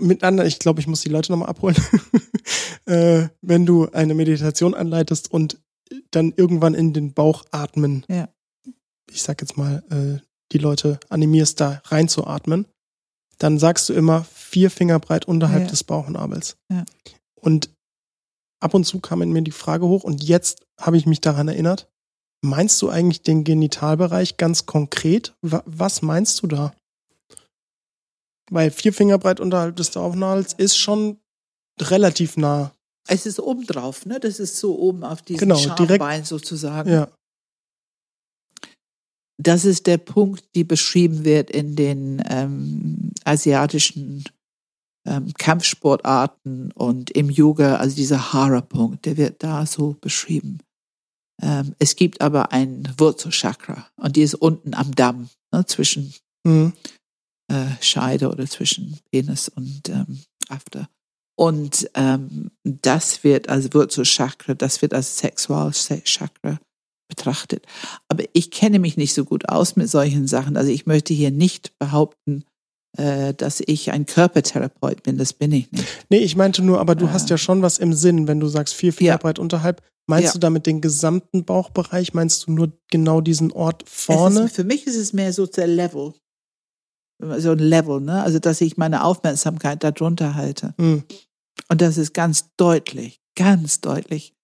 miteinander, ich glaube, ich muss die Leute nochmal abholen. äh, wenn du eine Meditation anleitest und dann irgendwann in den Bauch atmen. Ja. Ich sag jetzt mal, äh, die Leute animierst, da reinzuatmen. Dann sagst du immer vier Finger breit unterhalb ja. des Bauchnabels. Ja. Und ab und zu kam in mir die Frage hoch und jetzt habe ich mich daran erinnert. Meinst du eigentlich den Genitalbereich ganz konkret? Was meinst du da? Weil vier Finger breit unterhalb des Bauchnabels ist schon relativ nah es ist oben drauf, ne? Das ist so oben auf diesem genau, Schambein sozusagen. Ja. Das ist der Punkt, die beschrieben wird in den ähm, asiatischen ähm, Kampfsportarten und im Yoga, also dieser Hara-Punkt, der wird da so beschrieben. Ähm, es gibt aber ein Wurzelchakra und die ist unten am Damm, ne, zwischen mhm. äh, Scheide oder zwischen Penis und ähm, After. Und ähm, das wird als Wurzelchakra, das wird als Sexualchakra betrachtet. Aber ich kenne mich nicht so gut aus mit solchen Sachen. Also ich möchte hier nicht behaupten, äh, dass ich ein Körpertherapeut bin. Das bin ich nicht. Nee, ich meinte nur, aber du hast ja schon was im Sinn, wenn du sagst vier Finger Ja. breit unterhalb. Meinst Ja. du damit den gesamten Bauchbereich? Meinst du nur genau diesen Ort vorne? Ist, für mich ist es mehr so der Level. So ein Level, ne? Also, dass ich meine Aufmerksamkeit darunter halte. Hm. Und das ist ganz deutlich, ganz deutlich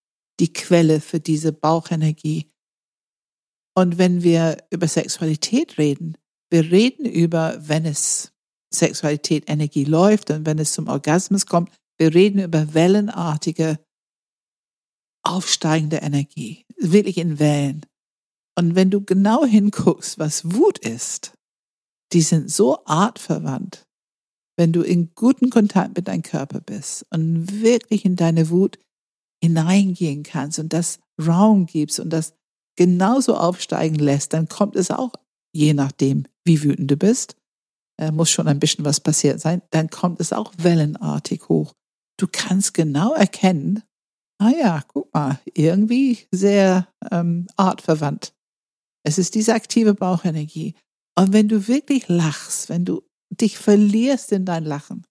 die Quelle für diese Bauchenergie. Und wenn wir über Sexualität reden, wir reden über, wenn es Sexualität, Energie läuft und wenn es zum Orgasmus kommt, wir reden über wellenartige, aufsteigende Energie, wirklich in Wellen. Und wenn du genau hinguckst, was Wut ist, die sind so artverwandt wenn du in guten Kontakt mit deinem Körper bist und wirklich in deine Wut hineingehen kannst und das Raum gibst und das genauso aufsteigen lässt, dann kommt es auch, je nachdem, wie wütend du bist, äh, muss schon ein bisschen was passiert sein, dann kommt es auch wellenartig hoch. Du kannst genau erkennen, ah ja, guck mal, irgendwie sehr ähm, artverwandt. Es ist diese aktive Bauchenergie. Und wenn du wirklich lachst, wenn du dich verlierst in dein Lachen,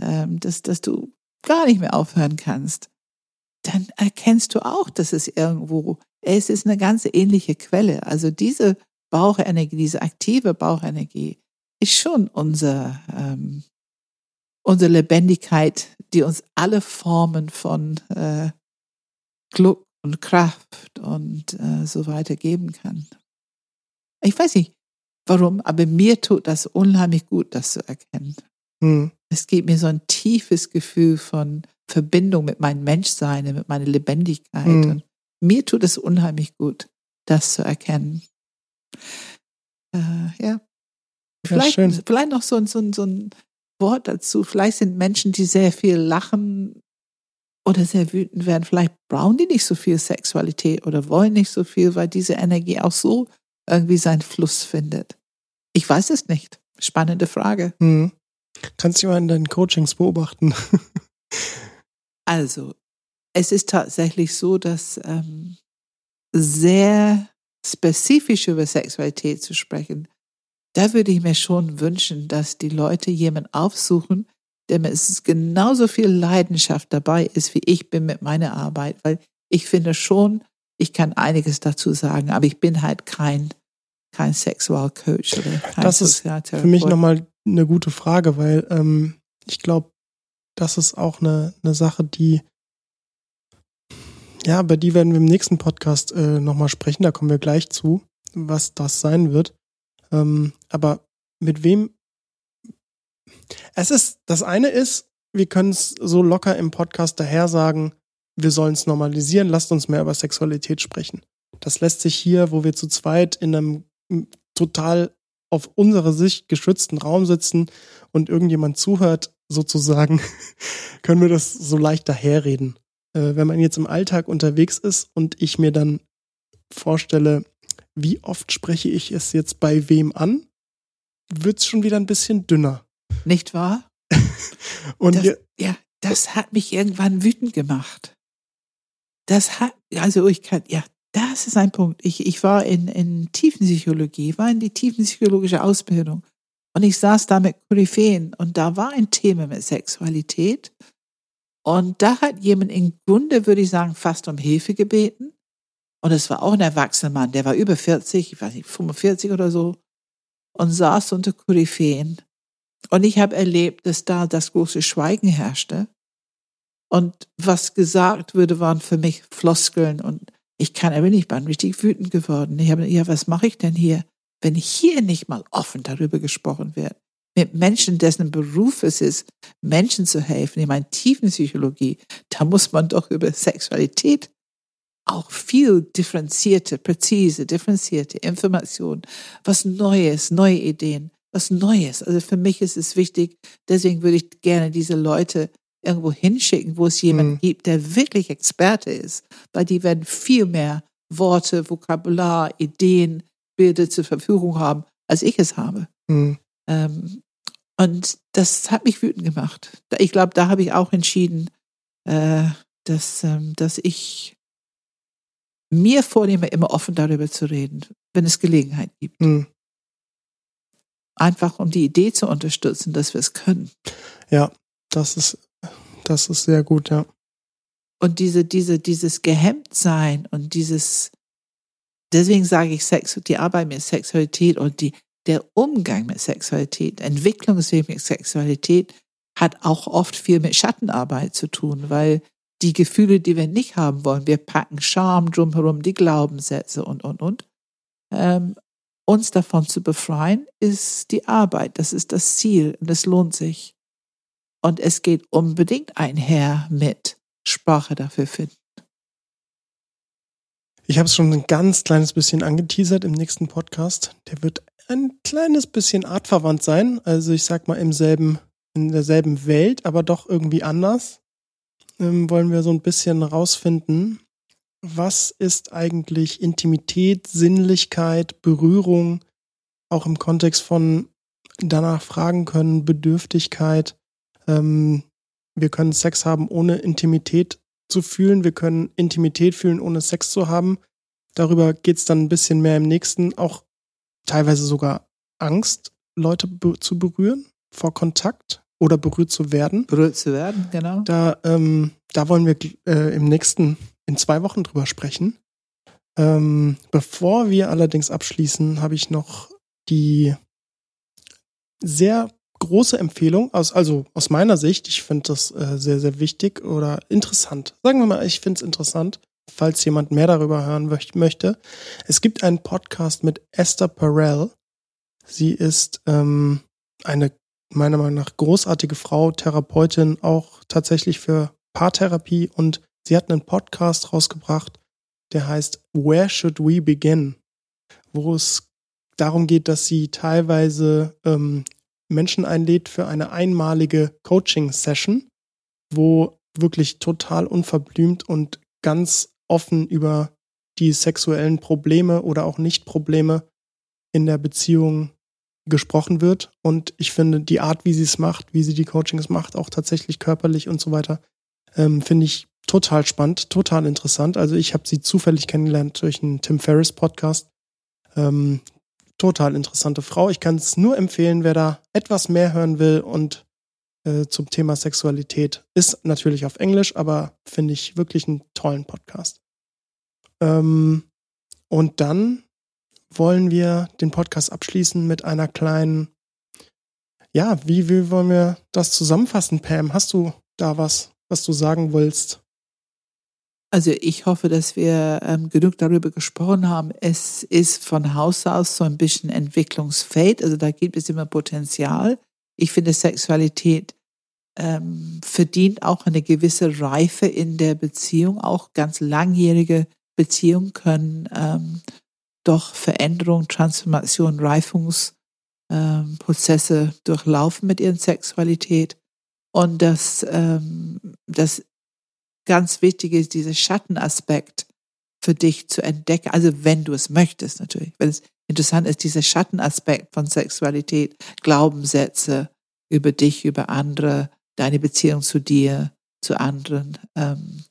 ähm, dass, dass du gar nicht mehr aufhören kannst, dann erkennst du auch, dass es irgendwo, es ist eine ganz ähnliche Quelle. Also diese Bauchenergie, diese aktive Bauchenergie ist schon unser, ähm, unsere Lebendigkeit, die uns alle Formen von äh, Glück und Kraft und äh, so weiter geben kann. Ich weiß nicht, warum, aber mir tut das unheimlich gut, das zu erkennen. Hm. Es gibt mir so ein tiefes Gefühl von Verbindung mit meinem Menschsein, mit meiner Lebendigkeit. Mhm. Und mir tut es unheimlich gut, das zu erkennen. Äh, ja. Ja, Vielleicht, schön. vielleicht noch so, so, so ein Wort dazu. Vielleicht sind Menschen, die sehr viel lachen oder sehr wütend werden, vielleicht brauchen die nicht so viel Sexualität oder wollen nicht so viel, weil diese Energie auch so irgendwie seinen Fluss findet. Ich weiß es nicht. Spannende Frage. Hm. Kannst du mal in deinen Coachings beobachten. Also, es ist tatsächlich so, dass ähm, sehr spezifisch über Sexualität zu sprechen, da würde ich mir schon wünschen, dass die Leute jemanden aufsuchen, der mit genauso viel Leidenschaft dabei ist, wie ich bin mit meiner Arbeit, weil ich finde schon, ich kann einiges dazu sagen, aber ich bin halt kein, kein Sexualcoach oder kein Das ist. Für mich nochmal eine gute Frage, weil ähm, ich glaube, das ist auch eine, eine Sache, die, ja, über die werden wir im nächsten Podcast äh, nochmal sprechen, da kommen wir gleich zu, was das sein wird. Ähm, aber mit wem, es ist, das eine ist, wir können es so locker im Podcast daher sagen, wir sollen es normalisieren, lasst uns mehr über Sexualität sprechen. Das lässt sich hier, wo wir zu zweit in einem total auf unsere Sicht geschützten Raum sitzen und irgendjemand zuhört, sozusagen, können wir das so leicht daherreden. Äh, wenn man jetzt im Alltag unterwegs ist und ich mir dann vorstelle, wie oft spreche ich es jetzt bei wem an, wird es schon wieder ein bisschen dünner. Nicht wahr? Und Das, ja, das hat mich irgendwann wütend gemacht. Das hat, also ich kann, ja, das ist ein Punkt. Ich, ich war in, in Tiefenpsychologie, war in die tiefenpsychologische Ausbildung. Und ich saß da mit Koryphäen und da war ein Thema mit Sexualität. Und da hat jemand im Grunde, würde ich sagen, fast um Hilfe gebeten. Und es war auch ein erwachsener Mann, der war über 40, ich weiß nicht, 45 oder so, und saß unter Koryphäen. Und ich habe erlebt, dass da das große Schweigen herrschte. Und was gesagt wurde, waren für mich Floskeln. Und ich kann aber nicht, ich bin richtig wütend geworden. Ich habe, ja, was mache ich denn hier, wenn hier nicht mal offen darüber gesprochen wird? Mit Menschen, dessen Beruf es ist, Menschen zu helfen, in meiner tiefen Psychologie, da muss man doch über Sexualität auch viel differenzierte, präzise, differenzierte Informationen, was Neues, neue Ideen, was Neues. Also für mich ist es wichtig, deswegen würde ich gerne diese Leute irgendwo hinschicken, wo es jemanden Mhm. gibt, der wirklich Experte ist, weil die werden viel mehr Worte, Vokabular, Ideen, Bilder zur Verfügung haben, als ich es habe. hm, Ähm, und das hat mich wütend gemacht. Ich glaube, da habe ich auch entschieden, äh, dass, ähm, dass ich mir vornehme, immer offen darüber zu reden, wenn es Gelegenheit gibt. Hm. Einfach um die Idee zu unterstützen, dass wir es können. Ja, das ist, das ist sehr gut, ja. Und diese, diese, dieses Gehemmtsein und dieses, deswegen sage ich Sex, die Arbeit mit Sexualität und die, der Umgang mit Sexualität, Entwicklungsweg mit Sexualität hat auch oft viel mit Schattenarbeit zu tun, weil die Gefühle, die wir nicht haben wollen, wir packen Scham drumherum, die Glaubenssätze und, und, und. Ähm, uns davon zu befreien, ist die Arbeit. Das ist das Ziel und es lohnt sich. Und es geht unbedingt einher mit Sprache dafür finden. Ich habe es schon ein ganz kleines bisschen angeteasert im nächsten Podcast. Der wird ein kleines bisschen artverwandt sein. Also ich sag mal im selben, in derselben Welt, aber doch irgendwie anders. Ähm, wollen wir so ein bisschen rausfinden, was ist eigentlich Intimität, Sinnlichkeit, Berührung, auch im Kontext von danach fragen können, Bedürftigkeit. Ähm, wir können Sex haben, ohne Intimität zu fühlen. Wir können Intimität fühlen, ohne Sex zu haben. Darüber geht es dann ein bisschen mehr im nächsten. Auch teilweise sogar Angst, Leute be zu berühren vor Kontakt oder berührt zu werden. Berührt zu werden, genau. Da, ähm, da wollen wir äh, im nächsten in zwei Wochen drüber sprechen. Ähm, bevor wir allerdings abschließen, habe ich noch die sehr große Empfehlung, aus, also aus meiner Sicht, ich finde das äh, sehr, sehr wichtig oder interessant. Sagen wir mal, ich finde es interessant, falls jemand mehr darüber hören möchte. Es gibt einen Podcast mit Esther Perel. Sie ist ähm, eine meiner Meinung nach großartige Frau, Therapeutin, auch tatsächlich für Paartherapie und Sie hat einen Podcast rausgebracht, der heißt Where Should We Begin? Wo es darum geht, dass sie teilweise ähm, Menschen einlädt für eine einmalige Coaching-Session, wo wirklich total unverblümt und ganz offen über die sexuellen Probleme oder auch Nicht-Probleme in der Beziehung gesprochen wird. Und ich finde, die Art, wie sie es macht, wie sie die Coachings macht, auch tatsächlich körperlich und so weiter, ähm, finde ich total spannend, total interessant. Also ich habe sie zufällig kennengelernt durch einen Tim Ferriss Podcast. Ähm, total interessante Frau. Ich kann es nur empfehlen, wer da etwas mehr hören will und äh, zum Thema Sexualität ist natürlich auf Englisch, aber finde ich wirklich einen tollen Podcast. Ähm, und dann wollen wir den Podcast abschließen mit einer kleinen, ja, wie, wie wollen wir das zusammenfassen, Pam? Hast du da was, was du sagen willst? Also ich hoffe, dass wir ähm, genug darüber gesprochen haben. Es ist von Haus aus so ein bisschen entwicklungsfähig. Also da gibt es immer Potenzial. Ich finde, Sexualität ähm, verdient auch eine gewisse Reife in der Beziehung. Auch ganz langjährige Beziehungen können ähm, doch Veränderung, Transformation, Reifungsprozesse ähm, durchlaufen mit ihren Sexualität. Und das, ähm, ganz wichtig ist, dieser Schattenaspekt für dich zu entdecken. Also wenn du es möchtest natürlich. Wenn es interessant ist, dieser Schattenaspekt von Sexualität, Glaubenssätze über dich, über andere, deine Beziehung zu dir, zu anderen, ähm,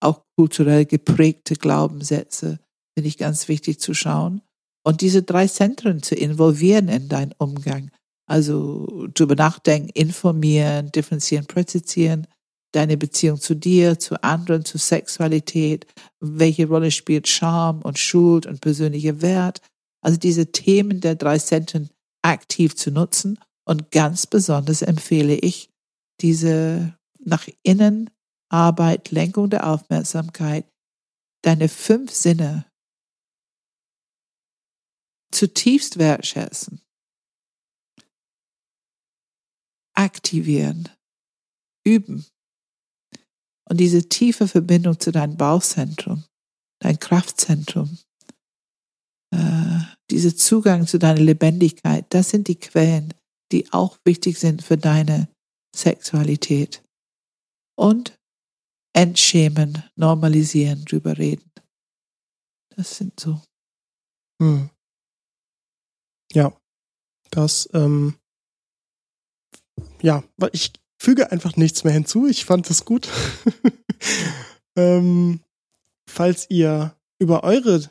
auch kulturell geprägte Glaubenssätze, finde ich ganz wichtig zu schauen. Und diese drei Zentren zu involvieren in deinen Umgang. Also drüber nachdenken, informieren, differenzieren, präzisieren, deine Beziehung zu dir, zu anderen, zu Sexualität, welche Rolle spielt Scham und Schuld und persönlicher Wert. Also diese Themen der drei Zentren aktiv zu nutzen. Und ganz besonders empfehle ich diese nach innen Arbeit, Lenkung der Aufmerksamkeit, deine fünf Sinne zutiefst wertschätzen, aktivieren, üben, und diese tiefe Verbindung zu deinem Bauchzentrum, dein Kraftzentrum, äh, dieser Zugang zu deiner Lebendigkeit, das sind die Quellen, die auch wichtig sind für deine Sexualität. Und entschämen, normalisieren, drüber reden. Das sind so. Hm. Ja, das, ähm, ja, ich, füge einfach nichts mehr hinzu. Ich fand das gut. ähm, falls ihr über eure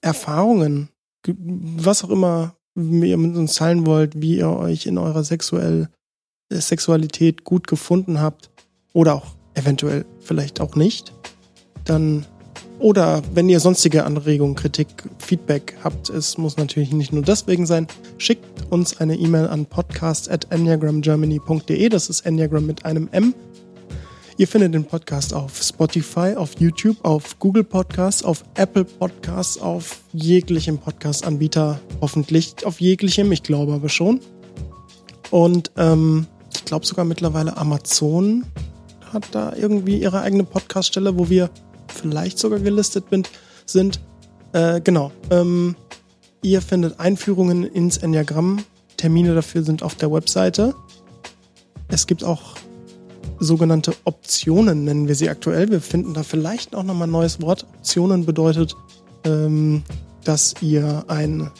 Erfahrungen, was auch immer ihr mit uns teilen wollt, wie ihr euch in eurer sexuell, äh, Sexualität gut gefunden habt oder auch eventuell vielleicht auch nicht, dann oder wenn ihr sonstige Anregungen, Kritik, Feedback habt, es muss natürlich nicht nur deswegen sein, schickt uns eine E-Mail an podcast@enneagramgermany.de. Das ist Enneagram mit einem M. Ihr findet den Podcast auf Spotify, auf YouTube, auf Google Podcasts, auf Apple Podcasts, auf jeglichem Podcast-Anbieter, hoffentlich auf jeglichem, ich glaube aber schon. Und ähm, ich glaube sogar mittlerweile Amazon hat da irgendwie ihre eigene Podcaststelle, wo wir vielleicht sogar gelistet sind. Äh, genau. Ähm, ihr findet Einführungen ins Enneagramm. Termine dafür sind auf der Webseite. Es gibt auch sogenannte Optionen, nennen wir sie aktuell. Wir finden da vielleicht auch nochmal ein neues Wort. Optionen bedeutet, ähm, dass ihr ein,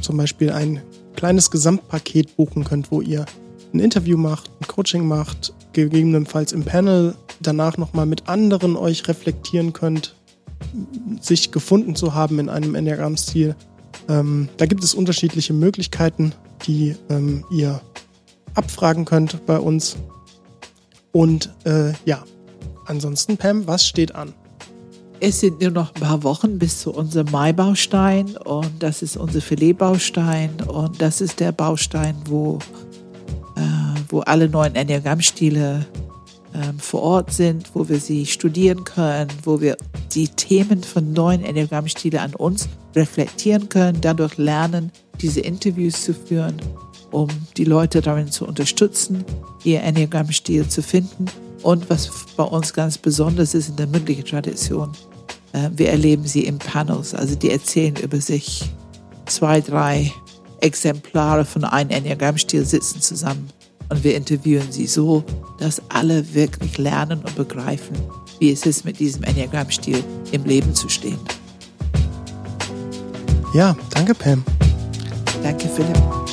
zum Beispiel ein kleines Gesamtpaket buchen könnt, wo ihr ein Interview macht, ein Coaching macht, gegebenenfalls im Panel danach nochmal mit anderen euch reflektieren könnt, sich gefunden zu haben in einem Enneagramm-Stil. Ähm, da gibt es unterschiedliche Möglichkeiten, die ähm, ihr abfragen könnt bei uns. Und äh, ja, ansonsten, Pam, was steht an? Es sind nur noch ein paar Wochen bis zu unserem Mai-Baustein und das ist unser Filet-Baustein und das ist der Baustein, wo, äh, wo alle neuen Enneagramm-Stile äh, vor Ort sind, wo wir sie studieren können, wo wir die Themen von neuen Enneagramm-Stile an uns reflektieren können, dadurch lernen, diese Interviews zu führen um die Leute darin zu unterstützen, ihr Enneagramm-Stil zu finden. Und was bei uns ganz besonders ist in der mündlichen Tradition, äh, wir erleben sie in Panels, also die erzählen über sich. Zwei, drei Exemplare von einem Enneagramm-Stil sitzen zusammen und wir interviewen sie so, dass alle wirklich lernen und begreifen, wie es ist, mit diesem Enneagramm-Stil im Leben zu stehen. Ja, danke, Pam. Danke, Philipp.